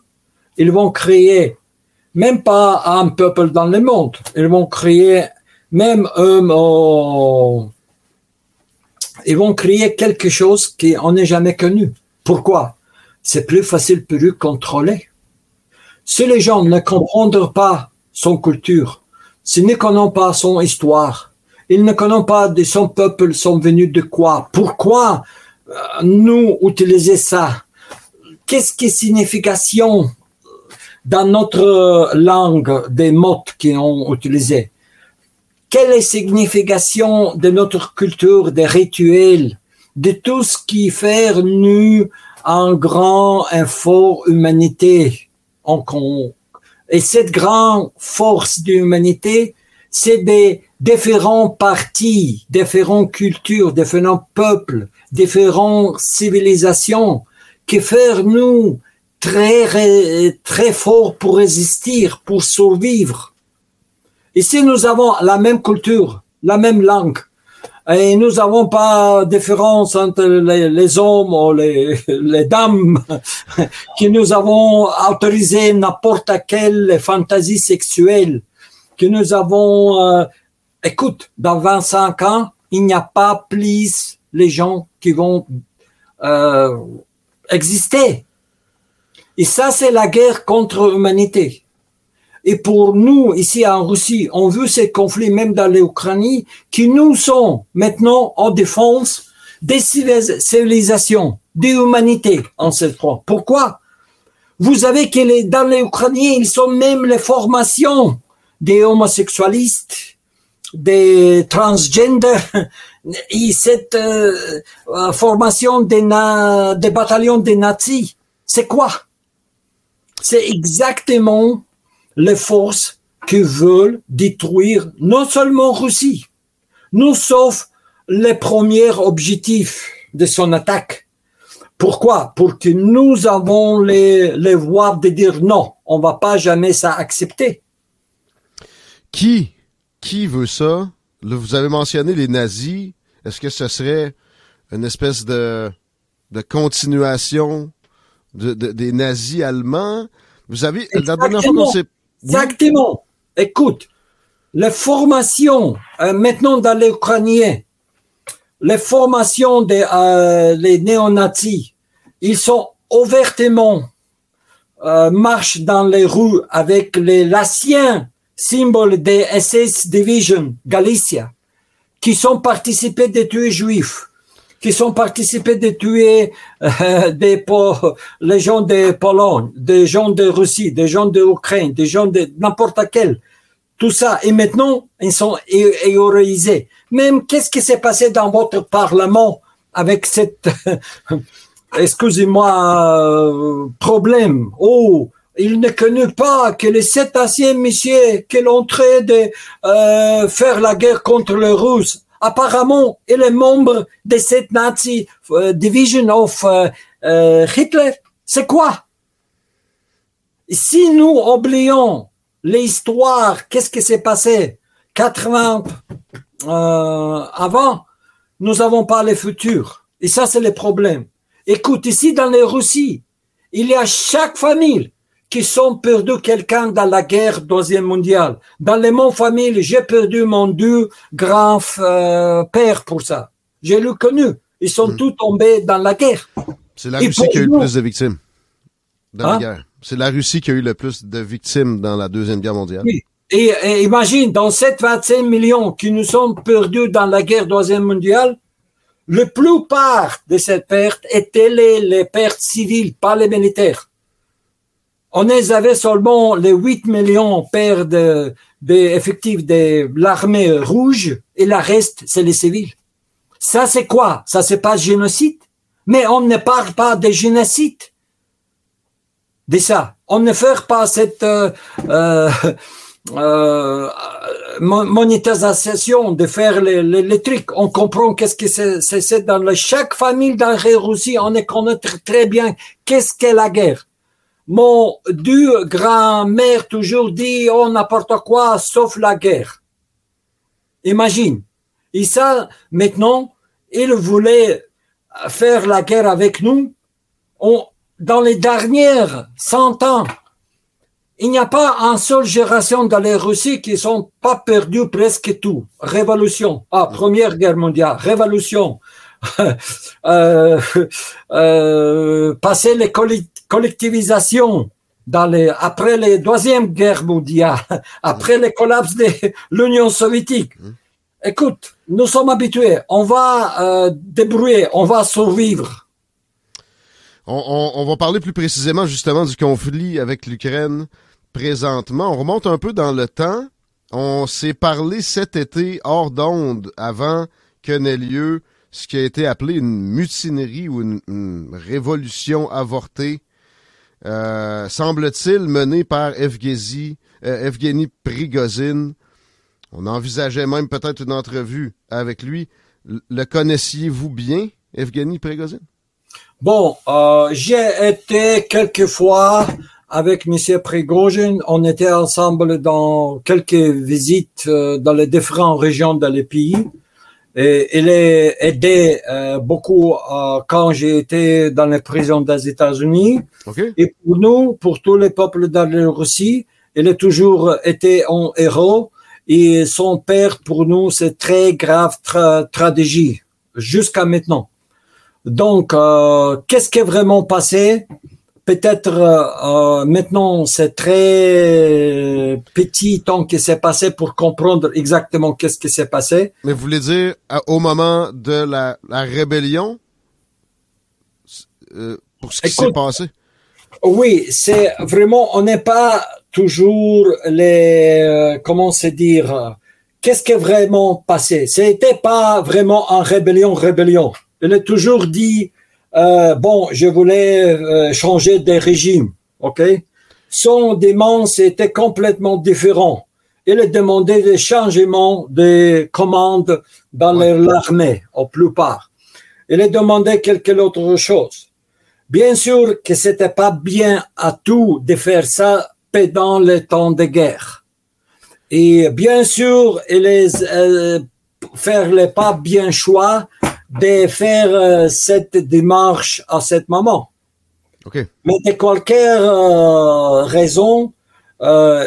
Ils vont créer même pas un peuple dans le monde. Ils vont créer même eux, ils vont créer quelque chose qu'on n'est jamais connu. Pourquoi? C'est plus facile pour eux contrôler. Si les gens ne comprennent pas son culture, s'ils ne connaissent pas son histoire, ils ne connaissent pas de son peuple sont venus de quoi? Pourquoi euh, nous utiliser ça? Qu'est-ce que signification dans notre langue des mots qu'ils ont utilisés? Quelle est la signification de notre culture, des rituels, de tout ce qui fait nous un grand, un fort humanité? Et cette grande force de l'humanité, c'est des différents partis, différentes cultures, différents peuples, différentes civilisations qui font nous très, très forts pour résister, pour survivre. Ici, nous avons la même culture, la même langue. Et nous n'avons pas de différence entre les, hommes ou les, dames qui nous avons autorisé n'importe quelle fantaisie sexuelle, que nous avons euh, écoute, dans 25 ans, il n'y a pas plus les gens qui vont euh, exister. Et ça, c'est la guerre contre l'humanité. Et pour nous, ici en Russie, on veut ces conflits, même dans l'Ukraine, qui nous sont maintenant en défense des civilisations, des humanités en cette fois. Pourquoi? Vous avez que les, dans l'Ukraine, ils sont même les formations des homosexualistes, des transgenders et cette euh, euh, formation des, des bataillons des nazis, c'est quoi? C'est exactement les forces qui veulent détruire non seulement Russie, nous sauf les premiers objectifs de son attaque. Pourquoi? Pour que nous avons les, les voix de dire non, on va pas jamais ça accepter. Qui qui veut ça? vous avez mentionné les nazis. Est-ce que ce serait une espèce de, de continuation de, des nazis allemands? Vous avez, la dernière fois qu'on s'est... Exactement. Écoute, les formations, euh, maintenant dans les Ukrainiens, les formations des euh, les néo-nazis, ils sont ouvertement euh, marchent dans les rues avec les laciens symbole des SS Division Galicia, qui sont participés de tuer juifs, qui sont participés de tuer euh, des les gens de Pologne, des gens de Russie, des gens d'Ukraine, des gens de n'importe quel. Tout ça. Et maintenant, ils sont héroïsés. Même qu'est-ce qui s'est passé dans votre parlement avec cette, excusez-moi, euh, problème? Oh, il ne connaît pas que les sept anciens messieurs qui l'ont de euh, faire la guerre contre les Russes, apparemment, il est membre de cette Nazi euh, Division of euh, Hitler. C'est quoi? Si nous oublions l'histoire, qu'est-ce qui s'est passé 80 euh, avant, nous n'avons pas le futur. Et ça, c'est le problème. Écoute, ici dans les Russies, il y a chaque famille qui sont perdus quelqu'un dans la guerre deuxième mondiale. Dans les mon famille, j'ai perdu mon deux grands euh, pères pour ça. J'ai le connu. Ils sont Hmm. tous tombés dans la guerre. C'est la Et Russie qui a eu le plus de victimes dans la Hein? guerre. C'est la Russie qui a eu le plus de victimes dans la Deuxième Guerre mondiale. Oui. Et, et imagine, dans ces 25 millions qui nous sont perdus dans la guerre deuxième mondiale, la plupart de ces pertes étaient les, les pertes civiles, pas les militaires. On les avait seulement les 8 millions pertes de, de effectifs de l'armée rouge et la reste, c'est les civils. Ça, c'est quoi? Ça, c'est pas génocide? Mais on ne parle pas de génocide. De ça. On ne fait pas cette, euh, euh, euh, mon- monétisation de faire les, trucs. On comprend qu'est-ce que c'est, dans chaque famille dans la Russie, on connaît tr- très bien qu'est-ce qu'est la guerre. Mon deux grand-mère toujours dit, oh, n'importe quoi, sauf la guerre. Imagine. Et ça, maintenant, il voulait faire la guerre avec nous. On, dans les dernières 100 ans, il n'y a pas une seule génération dans les Russies qui sont pas perdus presque tout. Révolution. Ah, première guerre mondiale. Révolution. euh, euh, passer les collectivisations dans les, après les deuxième guerre mondiale, après le collapse de l'Union soviétique. Écoute, nous sommes habitués. On va euh, débrouiller, on va survivre. On, on- on va parler plus précisément justement du conflit avec l'Ukraine présentement. On remonte un peu dans le temps. On s'est parlé cet été hors d'onde avant que n'ait lieu ce qui a été appelé une mutinerie ou une, révolution avortée, euh, semble-t-il menée par Evgeny, euh, Evgeny Prigozhin. On envisageait même peut-être une entrevue avec lui. Le connaissiez-vous bien, Evgeny Prigozhin? Bon, euh, j'ai été quelques fois avec Monsieur Prigozhin. On était ensemble dans quelques visites euh, dans les différentes régions dans les pays. Et il est aidé euh, beaucoup euh, quand j'ai été dans les prisons des États-Unis. OK? Et pour nous, pour tous les peuples de la Russie, il a toujours été un héros. Et son père, pour nous, c'est très grave tra tragédie jusqu'à maintenant. Donc, euh, qu'est-ce qui est vraiment passé? Peut-être euh, euh, maintenant, c'est très petit temps qui s'est passé pour comprendre exactement qu'est-ce qui s'est passé. Mais vous voulez dire au moment de la, la rébellion euh, pour ce qui s'est passé? Oui, c'est vraiment, on n'est pas toujours les, euh, comment se dire, qu'est-ce qui est vraiment passé? C'était pas vraiment en rébellion, rébellion. Il a toujours dit, euh, bon, je voulais euh, changer de régime, ok? Son demande, c'était complètement différent. Il a demandé des changements de commandes dans l'armée, au plupart. Il a demandé quelque autre chose. Bien sûr que c'était pas bien à tout de faire ça pendant le temps de guerre. Et bien sûr, il est euh, faire le pas bien choix de faire euh, cette démarche à ce moment. OK. Mais de quelque euh, raison, euh,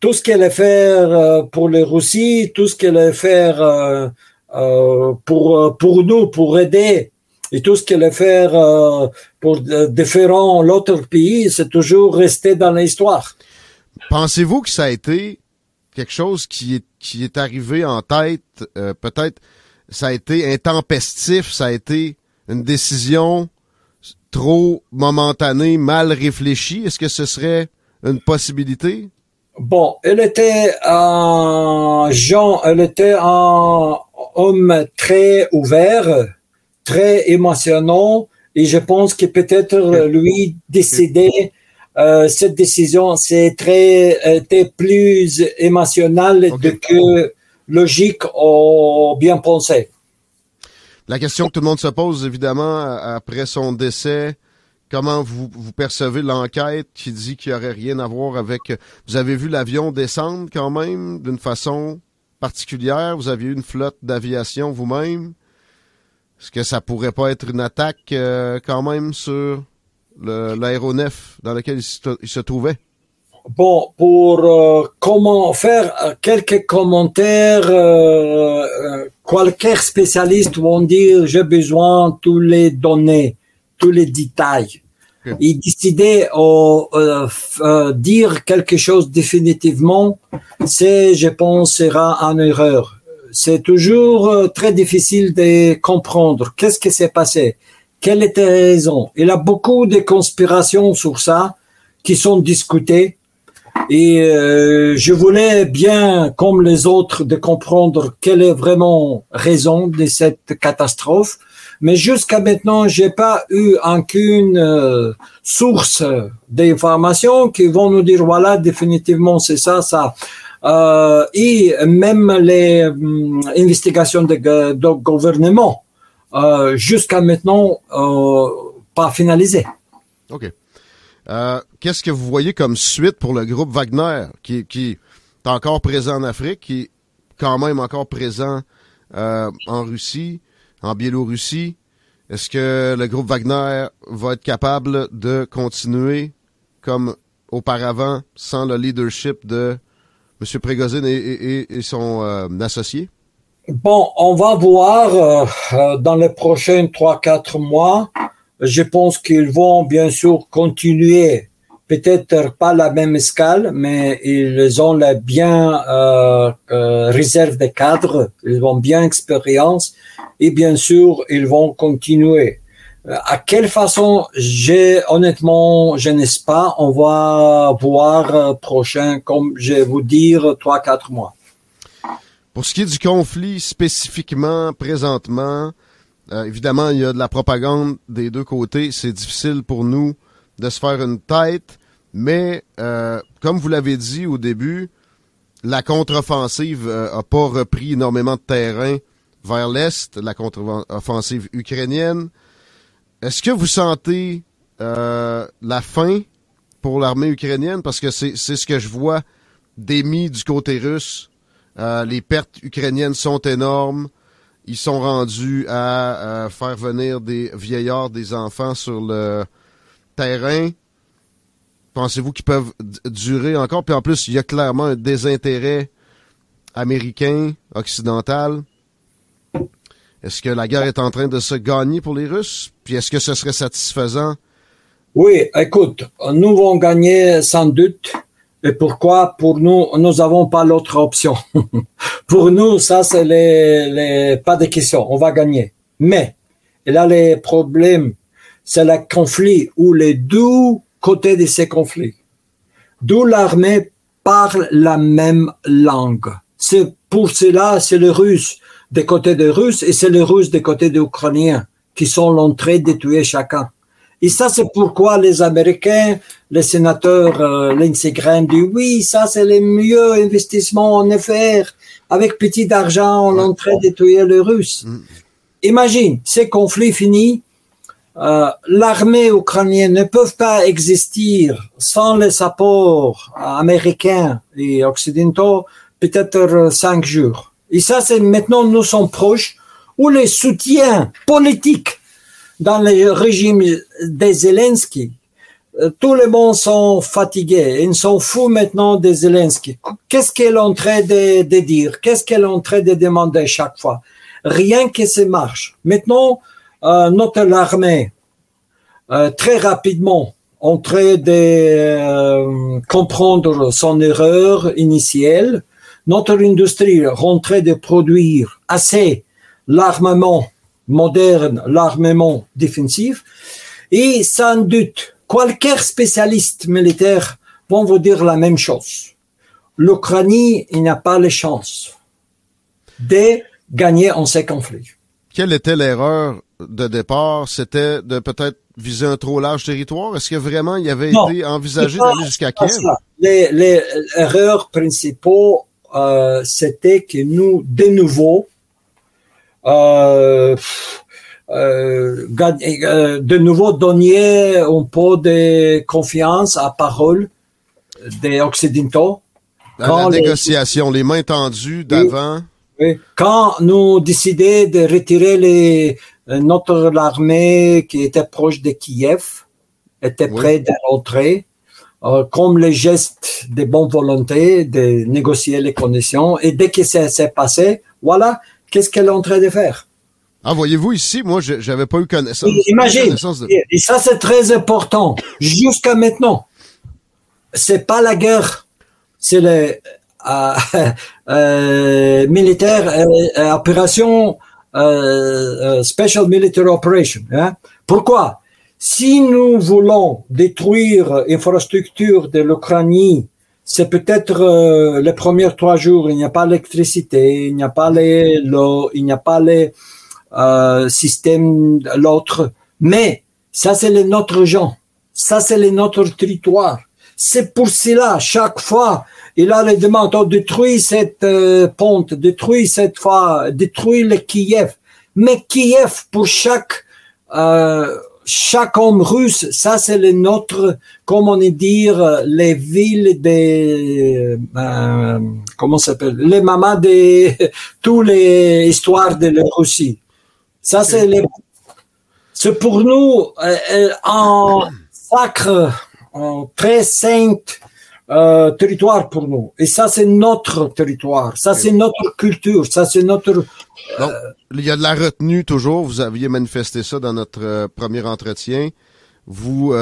tout ce qu'elle est faire euh, pour les Russie, tout ce qu'elle est faire euh, euh, pour pour nous, pour aider, et tout ce qu'elle faire euh, pour différents l'autre pays, c'est toujours resté dans l'histoire. Pensez-vous que ça a été quelque chose qui est, qui est arrivé en tête, euh, peut-être ça a été intempestif, ça a été une décision trop momentanée, mal réfléchie? Est-ce que ce serait une possibilité? Bon, elle était un Jean, elle était un homme très ouvert, très émotionnant, et je pense que peut-être lui décider euh, cette décision, c'est très était plus émotionnel Ok. de que logique ou bien pensé. La question que tout le monde se pose, évidemment, après son décès, comment vous, vous percevez l'enquête qui dit qu'il n'y aurait rien à voir avec... Vous avez vu l'avion descendre quand même d'une façon particulière? Vous aviez une flotte d'aviation vous-même? Est-ce que ça pourrait pas être une attaque euh, quand même sur l'aéronef dans lequel il se, trouvait? Bon, pour euh, comment faire euh, quelques commentaires, euh, quelques spécialistes vont dire j'ai besoin de tous les données, tous les détails. Et décider de dire quelque chose définitivement, c'est, je pense, sera une erreur. C'est toujours très difficile de comprendre qu'est-ce qui s'est passé, quelle était la raison? Il y a beaucoup de conspirations sur ça qui sont discutées et euh, je voulais bien, comme les autres, de comprendre quelle est vraiment raison de cette catastrophe. Mais jusqu'à maintenant, j'ai pas eu aucune euh, source d'information qui vont nous dire voilà définitivement c'est ça ça. Euh, et même les hum, investigations de, de gouvernement euh, jusqu'à maintenant euh, pas finalisées. Euh, qu'est-ce que vous voyez comme suite pour le groupe Wagner, qui, qui est encore présent en Afrique, qui est quand même encore présent euh, en Russie, en Biélorussie? Est-ce que le groupe Wagner va être capable de continuer comme auparavant sans le leadership de M. Prégozine et, et, son euh, associé? Bon, on va voir euh, dans les prochains 3-4 mois je pense qu'ils vont bien sûr continuer, peut-être pas la même escale, mais ils ont la bien euh, euh, réserve de cadres, ils ont bien expérience et bien sûr ils vont continuer. Euh, à quelle façon, j'ai honnêtement, je ne sais pas. On va voir euh, prochain, comme je vais vous dire, trois quatre mois. Pour ce qui est du conflit spécifiquement présentement, euh, évidemment, il y a de la propagande des deux côtés. C'est difficile pour nous de se faire une tête, mais euh, comme vous l'avez dit au début, la contre-offensive n'a euh, pas repris énormément de terrain vers l'est, la contre-offensive ukrainienne. Est-ce que vous sentez la fin pour l'armée ukrainienne? Parce que c'est ce que je vois d'émis du côté russe. les pertes ukrainiennes sont énormes. Ils sont rendus à, faire venir des vieillards, des enfants sur le terrain. Pensez-vous qu'ils peuvent durer encore? Puis en plus, il y a clairement un désintérêt américain, occidental. Est-ce que la guerre est en train de se gagner pour les Russes? Puis est-ce que ce serait satisfaisant? Oui, écoute, nous vont gagner sans doute et pourquoi? Pour nous, nous n'avons pas l'autre option. pour nous, ça, c'est les, les, pas de question. On va gagner. Mais, et là, les problèmes, c'est le conflit ou les deux côtés de ces conflits. D'où l'armée parle la même langue. C'est pour cela, c'est le russe des côtés des Russes et c'est les Russes des côtés des Ukrainiens qui sont l'entrée de tuer chacun. Et ça, c'est pourquoi les Américains, les sénateurs euh, Lindsey Graham dit oui, ça c'est le mieux investissement en faire. Avec petit argent, on est en train de tuer les Russes. Mm. Imagine, ces conflits finis, euh, l'armée ukrainienne ne peut pas exister sans les apports américains et occidentaux, peut-être cinq jours. Et ça, c'est maintenant nous sommes proches où les soutiens politiques dans le régime des Zelensky, euh, tout le monde sont fatigués. Ils sont fous maintenant des Zelensky. Qu'est-ce qu'elle est en train de, de dire? Qu'est-ce qu'elle est en train de demander chaque fois? Rien que ça marche. Maintenant, euh, notre armée, euh, très rapidement, en train de euh, comprendre son erreur initiale. Notre industrie train de produire assez l'armement moderne, l'armement défensif. Et sans doute, quelques spécialistes militaires vont vous dire la même chose. L'Ukraine, il n'a pas les chances de gagner en ces conflits. Quelle était l'erreur de départ? C'était de peut-être viser un trop large territoire? Est-ce que vraiment il avait été envisagé d'aller jusqu'à Kiev? Les, les erreurs principaux, euh, c'était que nous, de nouveau, de nouveau donner un peu de confiance à parole des Occidentaux. Dans la négociation, les, mains tendues d'avant. Oui. Quand nous décidons de retirer les, notre armée qui était proche de Kiev, était prêt de rentrer, euh, comme les gestes de bonne volonté de négocier les conditions. Et dès que ça s'est passé, voilà, qu'est-ce qu'elle est en train de faire? Ah, voyez-vous ici, moi, j'avais pas eu connaissance. Imagine. Et, ça, c'est très important. Jusqu'à maintenant, c'est pas la guerre, c'est les euh, euh, militaires, euh, opération special military operation. Hein? Pourquoi? Si nous voulons détruire l'infrastructure de l'Ukraine, c'est peut-être euh, les premiers trois jours, il n'y a pas l'électricité, il n'y a pas l'eau, il n'y a pas les euh, systèmes, l'autre. Mais ça, c'est les notre gens. Ça, c'est les notre territoire. C'est pour cela, chaque fois, il a les demandes, on détruit cette euh, ponte, détruit cette fois, détruit le Kiev. Mais Kiev, pour chaque euh, chaque homme russe, ça c'est le notre, comment dire, les villes des, euh, comment s'appelle, les mamans de tous les histoires de la Russie. Ça c'est les, c'est pour nous euh, un sacre, un très saint euh, territoire pour nous. Et ça, c'est notre territoire. Ça, c'est notre culture. Ça, c'est notre... Euh, il y a de la retenue toujours. Vous aviez manifesté ça dans notre euh, premier entretien. Vous,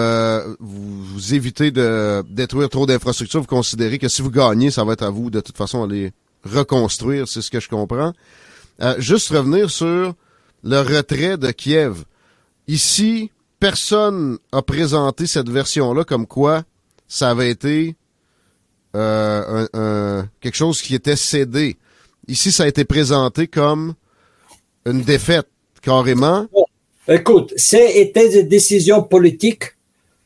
vous, évitez de détruire trop d'infrastructures. Vous considérez que si vous gagnez, ça va être à vous de toute façon à les reconstruire. C'est ce que je comprends. juste revenir sur le retrait de Kiev. Ici, personne a présenté cette version-là comme quoi ça avait été euh, un, quelque chose qui était cédé. Ici, ça a été présenté comme une défaite, carrément. écoute, c'était des décisions politiques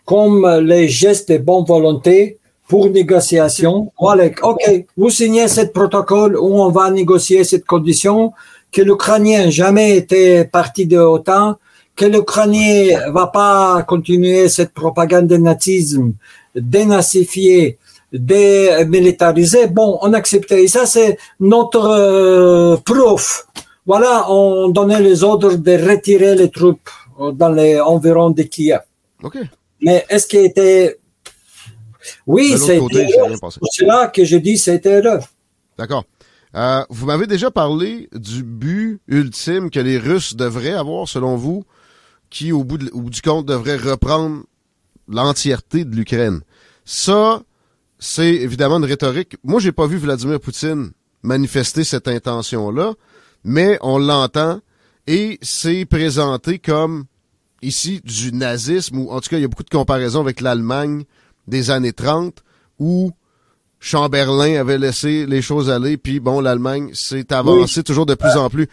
comme les gestes de bonne volonté pour négociation. OK, vous signez ce protocole où on va négocier cette condition, que l'Ukrainien jamais été parti de l'OTAN, que l'Ukrainien va pas continuer cette propagande de nazisme, dénazifier, démilitarisé, bon, on acceptait. Et ça, c'est notre euh, proof. Voilà, on donnait les ordres de retirer les troupes dans les environs de Kiev. OK. Mais est-ce qu'il était... Oui, c'est cela que je dis c'était erreur. D'accord. Euh, vous m'avez déjà parlé du but ultime que les Russes devraient avoir, selon vous, qui, au bout, au bout du compte, devrait reprendre l'entièreté de l'Ukraine. Ça, c'est évidemment une rhétorique. Moi, j'ai pas vu Vladimir Poutine manifester cette intention-là, mais on l'entend et c'est présenté comme ici du nazisme ou en tout cas il y a beaucoup de comparaisons avec l'Allemagne des années 30 où Chamberlain avait laissé les choses aller puis bon l'Allemagne s'est avancée toujours de plus en plus.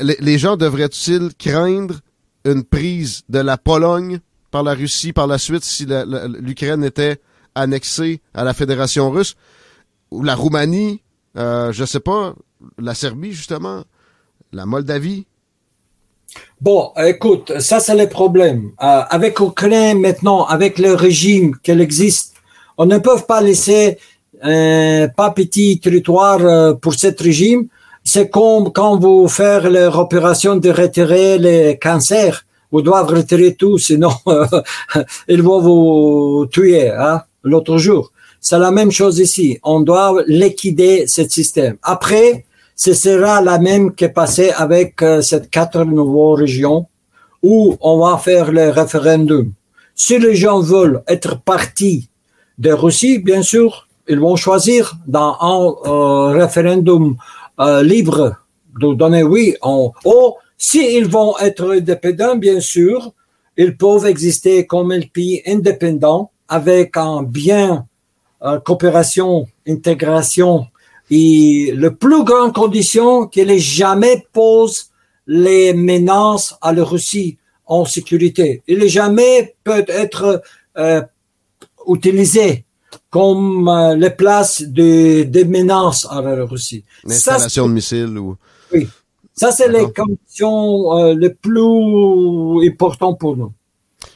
Les gens devraient-ils craindre une prise de la Pologne par la Russie par la suite si l'Ukraine était annexé à la Fédération russe, ou la Roumanie, euh, je sais pas, la Serbie justement, la Moldavie. Bon, écoute, ça c'est le problème. Euh, avec Ukraine maintenant, avec le régime qu'il existe, on ne peut pas laisser un pas petit territoire euh, pour ce régime. C'est comme quand vous faites leur opération de retirer les cancers. Vous devez retirer tout, sinon ils vont vous tuer. Hein? L'autre jour. C'est la même chose ici. On doit liquider ce système. Après, ce sera la même que passé avec euh, ces quatre nouvelles régions où on va faire le référendum. Si les gens veulent être partis de Russie, bien sûr, ils vont choisir dans un euh, référendum euh, libre de donner oui. En, ou s'ils vont être indépendants, bien sûr, ils peuvent exister comme un pays indépendant avec un bien euh, coopération, intégration et le plus grande condition qu'elle jamais pose les menaces à la Russie en sécurité. Il jamais peut être euh, utilisé comme euh, les places de, des menaces à la Russie. L'installation de missiles ou... Oui. Ça, c'est les conditions euh, les plus importantes pour nous.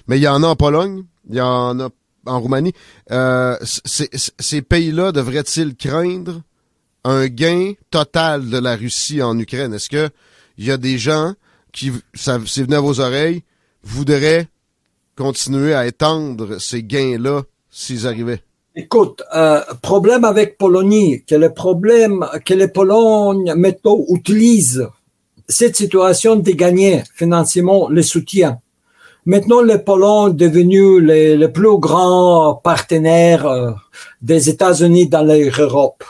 Mais il y en a en Pologne, il y en a en Roumanie. Euh, ces pays-là devraient-ils craindre un gain total de la Russie en Ukraine? Est-ce que il y a des gens qui, ça, c'est venu à vos oreilles, voudraient continuer à étendre ces gains-là s'ils arrivaient? Écoute, euh, problème avec Pologne, que le problème que les Polonnes maintenant utilisent cette situation de gagner financièrement le soutien. Maintenant, les Polonnes sont devenus les, les plus grands partenaires euh, des États-Unis dans l'Europe.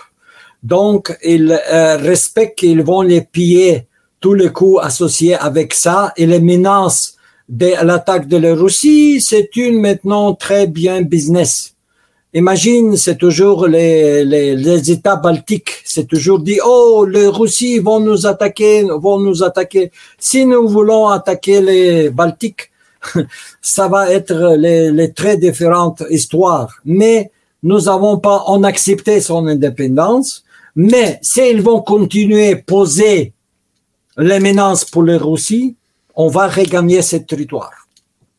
Donc, ils euh, respectent qu'ils vont les piller tous les coûts associés avec ça et les menaces de l'attaque de la Russie, c'est une maintenant très bien business. Imagine, c'est toujours les, les, les États baltiques, c'est toujours dit, oh, les Russes vont nous attaquer, vont nous attaquer. Si nous voulons attaquer les Baltiques, ça va être les, très différentes histoires. Mais nous n'avons pas, on accepté son indépendance, mais s'ils vont continuer à poser menaces pour les Russes, on va regagner ce territoire.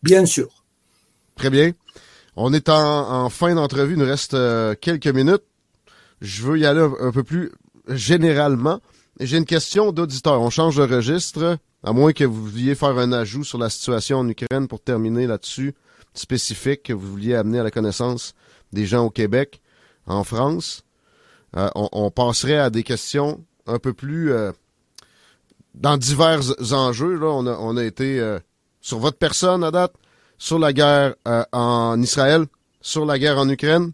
Bien sûr. Très bien. On est en, fin d'entrevue, il nous reste euh, quelques minutes. Je veux y aller un peu plus généralement. J'ai une question d'auditeur. On change de registre, à moins que vous vouliez faire un ajout sur la situation en Ukraine pour terminer là-dessus, spécifique, que vous vouliez amener à la connaissance des gens au Québec, en France. Euh, on, on passerait à des questions un peu plus euh, dans divers enjeux. Là, on a, on a été euh, sur votre personne à date, sur la guerre euh, en Israël, sur la guerre en Ukraine.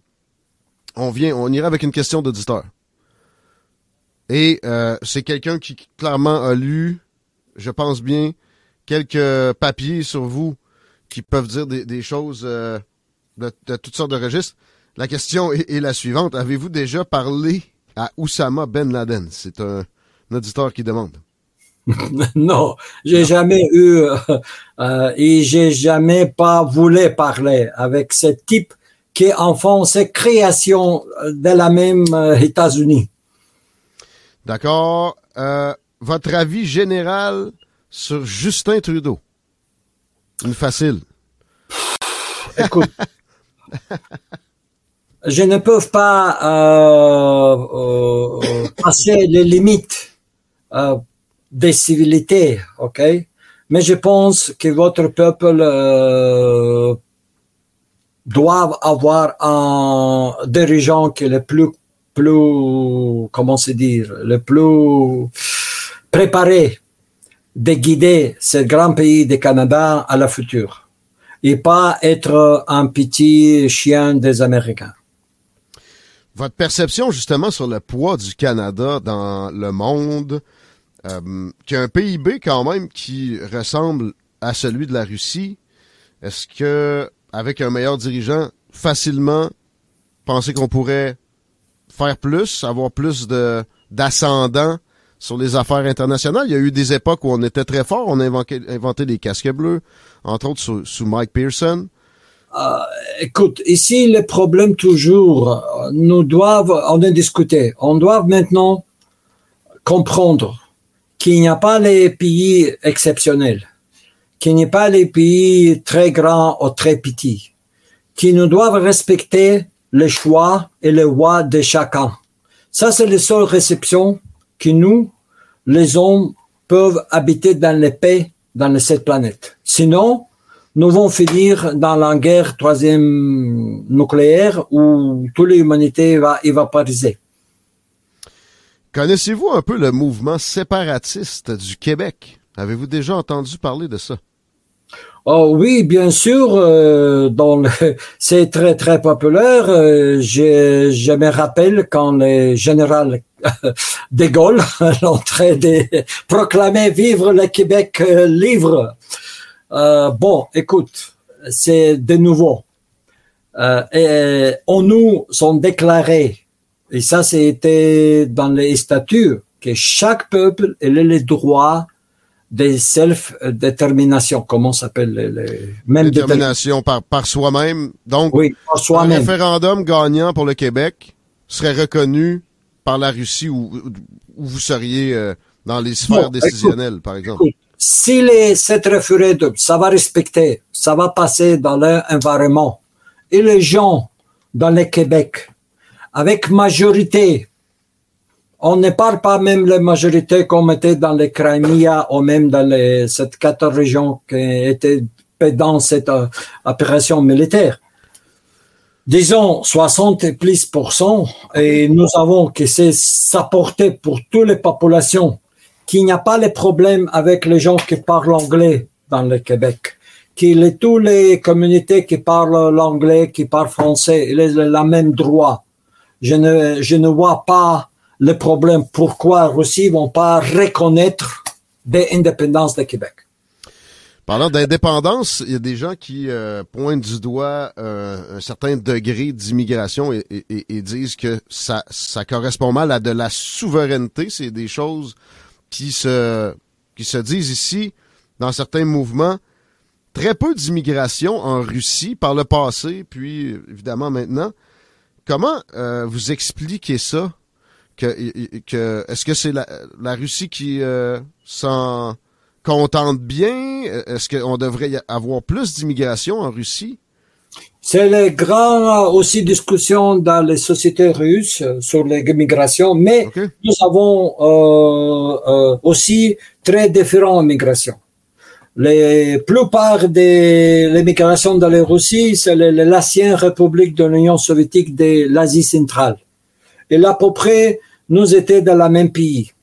On vient, on ira avec une question d'auditeur. Et euh, c'est quelqu'un qui clairement a lu, je pense bien, quelques papiers sur vous qui peuvent dire des, des choses euh, de, de toutes sortes de registres. La question est, est la suivante. Avez-vous déjà parlé à Oussama Ben Laden? C'est un, un auditeur qui demande. non, j'ai jamais eu euh, euh, et j'ai jamais pas voulu parler avec ce type qui en font ses créations de la même euh, États-Unis. D'accord? Euh, votre avis général sur Justin Trudeau? Une facile. Écoute, je ne peux pas euh, euh, passer les limites euh, des civilités, ok? Mais je pense que votre peuple euh, doit avoir un dirigeant qui est le plus, plus, comment se dire, le plus préparé de guider ce grand pays du Canada à la future et pas être un petit chien des Américains. Votre perception justement sur le poids du Canada dans le monde, euh, qui a un PIB quand même qui ressemble à celui de la Russie, est-ce que avec un meilleur dirigeant, facilement, pensez qu'on pourrait faire plus, avoir plus de d'ascendant sur les affaires internationales. Il y a eu des époques où on était très fort. On a inventé, inventé des casques bleus, entre autres sous, sous Mike Pearson. Écoute, ici, le problème toujours, nous doivent, on a discuté, on doit maintenant comprendre qu'il n'y a pas les pays exceptionnels, qu'il n'y a pas les pays très grands ou très petits, qui nous doivent respecter le choix et le droit de chacun. Ça, c'est la seule réception que nous, les hommes, peuvent habiter dans la paix dans cette planète. Sinon, nous allons finir dans la guerre troisième nucléaire où toute l'humanité va évaporiser. Connaissez-vous un peu le mouvement séparatiste du Québec? Avez-vous déjà entendu parler de ça? Oh oui, bien sûr, euh, c'est très très populaire. Euh, je, me rappelle quand le général de Gaulle l'entrée de proclamer vivre le Québec euh, libre. Bon, écoute, c'est de nouveau. Et on nous sont déclarés, et ça c'était dans les statuts, que chaque peuple a le droit de self-détermination, comment s'appelle les, les même détermination par, par soi-même. Donc, oui, par un soi-même. référendum gagnant pour le Québec serait reconnu par la Russie où, où vous seriez euh, dans les sphères décisionnelles, par exemple. si les, cette référendum, ça va respecter, ça va passer dans l'environnement, et les gens dans le Québec, avec majorité, on ne parle pas même la majorité comme était dans les Crimea ou même dans les, cette 14 régions qui étaient dans cette euh, opération militaire. Disons 60 et plus pour cent, et nous avons que c'est sa portée pour toutes les populations, qu'il n'y a pas les problèmes avec les gens qui parlent anglais dans le Québec, qu'il est toutes les communautés qui parlent l'anglais, qui parlent français, ils ont la même droit. Je ne, je ne vois pas le problème pourquoi Russie vont pas reconnaître l'indépendance du Québec. Parlant d'indépendance, il y a des gens qui euh, pointent du doigt euh, un certain degré d'immigration et, disent que ça, correspond mal à de la souveraineté. C'est des choses qui se, qui se disent ici dans certains mouvements. Très peu d'immigration en Russie par le passé, puis évidemment maintenant. Comment euh, vous expliquez ça? Que, que est-ce que c'est la, la Russie qui s'en contente bien? Est-ce qu'on devrait y avoir plus d'immigration en Russie? C'est les grandes aussi discussions dans les sociétés russes sur l'immigration, mais nous avons euh, euh, aussi très différentes migrations. La plupart de l'immigration dans la Russie, c'est l'ancienne République de l'Union soviétique de l'Asie centrale. Et là, à peu près, nous étions dans le même pays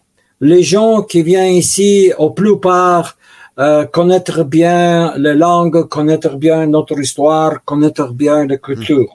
les gens qui viennent ici, au plupart, euh, connaître bien les langues, connaître bien notre histoire, connaître bien la culture.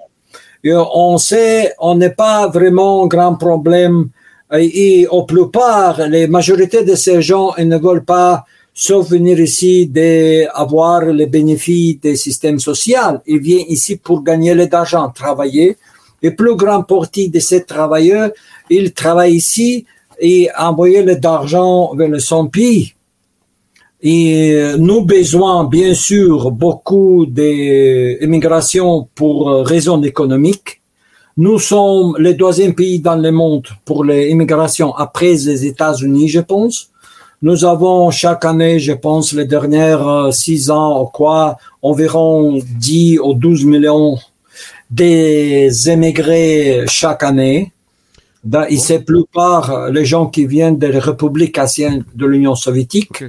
Et on sait, on n'est pas vraiment un grand problème. Et, au plupart, les majorités de ces gens, ils ne veulent pas sauf venir ici d'avoir les bénéfices des systèmes sociaux. Ils viennent ici pour gagner l'argent, travailler. Et plus grand partie de ces travailleurs, ils travaillent ici et envoyer l'argent vers son pays. Et nous besoin, bien sûr, beaucoup d'immigration pour raisons économiques. Nous sommes le deuxième pays dans le monde pour l'immigration après les États-Unis, je pense. Nous avons chaque année, je pense, les dernières euh, six ans quoi, environ 10 ou 12 millions des émigrés chaque année. Dans, et c'est plupart les gens qui viennent des républiques anciennes de l'Union soviétique.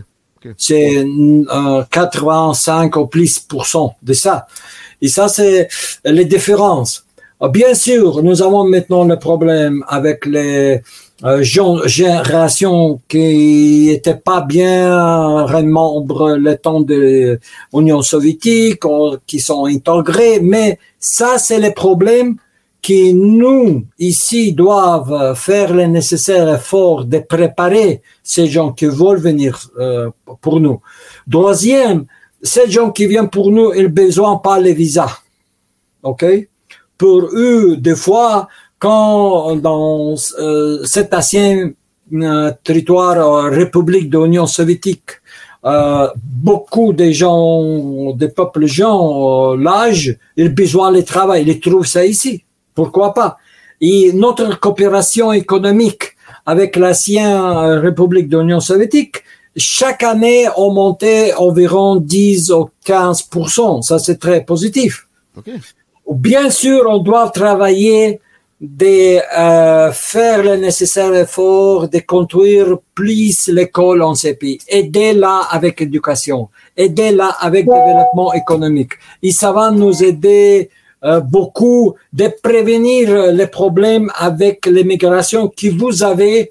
C'est euh, 85 ou plus pour cent de ça. Et ça, c'est les différences. Bien sûr, nous avons maintenant le problème avec les euh, générations qui n'étaient pas bien membres le temps de l'Union soviétique, qui sont intégrés, mais ça, c'est le problème qui nous, ici, doivent faire le nécessaire effort de préparer ces gens qui veulent venir euh, pour nous. Deuxième, ces gens qui viennent pour nous, ils besoin pas les visas. OK? Pour eux, des fois, quand dans euh, cet ancien euh, territoire euh, République de l'Union soviétique, euh, beaucoup de gens, des peuples gens, l'âge, ils besoin de travail, ils trouvent ça ici. Pourquoi pas? Et notre coopération économique avec l'ancienne euh, République de l'Union soviétique, chaque année, on montait environ 10 ou 15% Ça, c'est très positif. Bien sûr, on doit travailler de euh, faire le nécessaire effort de construire plus l'école en ces pays. Aider là avec l'éducation, aider là avec développement économique. Et ça va nous aider euh, beaucoup de prévenir les problèmes avec l'immigration que vous avez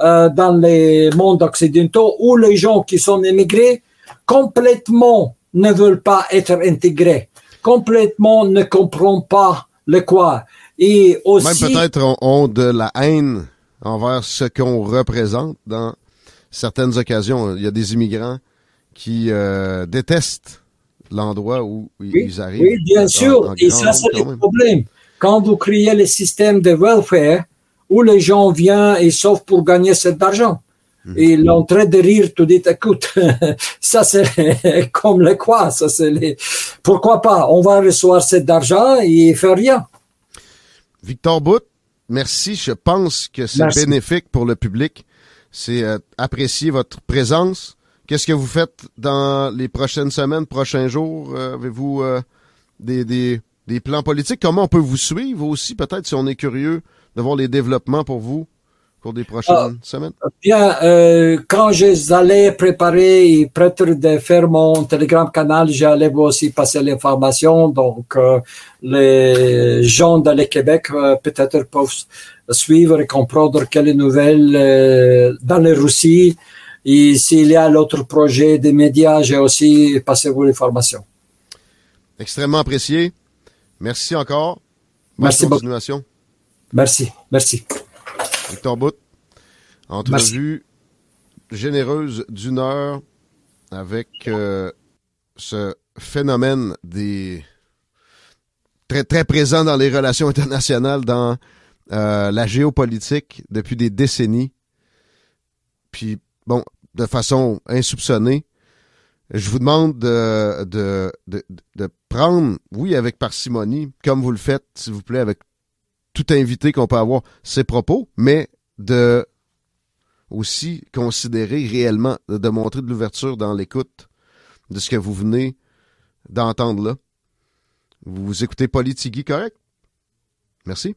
euh, dans les mondes occidentaux où les gens qui sont immigrés complètement ne veulent pas être intégrés, complètement ne comprennent pas le quoi. Et aussi, Même peut-être ont de la haine envers ce qu'on représente dans certaines occasions. Il y a des immigrants qui euh, détestent l'endroit où ils arrivent. Oui, bien sûr. et ça, c'est le problème. Quand vous créez le système de welfare, où les gens viennent et sauf pour gagner cet argent. Mhm. Et l'entrée de rire, tu dis, écoute, ça c'est comme le quoi, ça c'est les... Pourquoi pas? On va recevoir cet argent et faire rien. Victor Bout, merci. Je pense que c'est bénéfique pour le public c'est euh, apprécier votre présence. Qu'est-ce que vous faites dans les prochaines semaines, prochains jours? Euh, avez-vous euh, des, des, des plans politiques? Comment on peut vous suivre aussi, peut-être, si on est curieux de voir les développements pour vous? Pour des prochaines Ah. semaines? Bien, euh, quand j'allais préparer et prêter de faire mon Telegram canal, j'allais aussi passer l'information. Donc, euh, les gens dans le Québec euh, peut-être peuvent suivre et comprendre quelles nouvelles euh, dans les Russie. Et s'il y a l'autre projet des médias, j'ai aussi passé vous l'information. Extrêmement apprécié. Merci encore. Bonne Merci beaucoup. Merci, merci. Victor Bout. Entrevue généreuse d'une heure avec euh, ce phénomène des très très présent dans les relations internationales, dans euh, la géopolitique depuis des décennies. Puis bon, de façon insoupçonnée. Je vous demande de, de, de, de prendre, oui, avec parcimonie, comme vous le faites, s'il vous plaît, avec tout invité qu'on peut avoir, ses propos, mais de aussi considérer réellement, de, montrer de l'ouverture dans l'écoute de ce que vous venez d'entendre là. Vous écoutez Politigui, correct? Merci.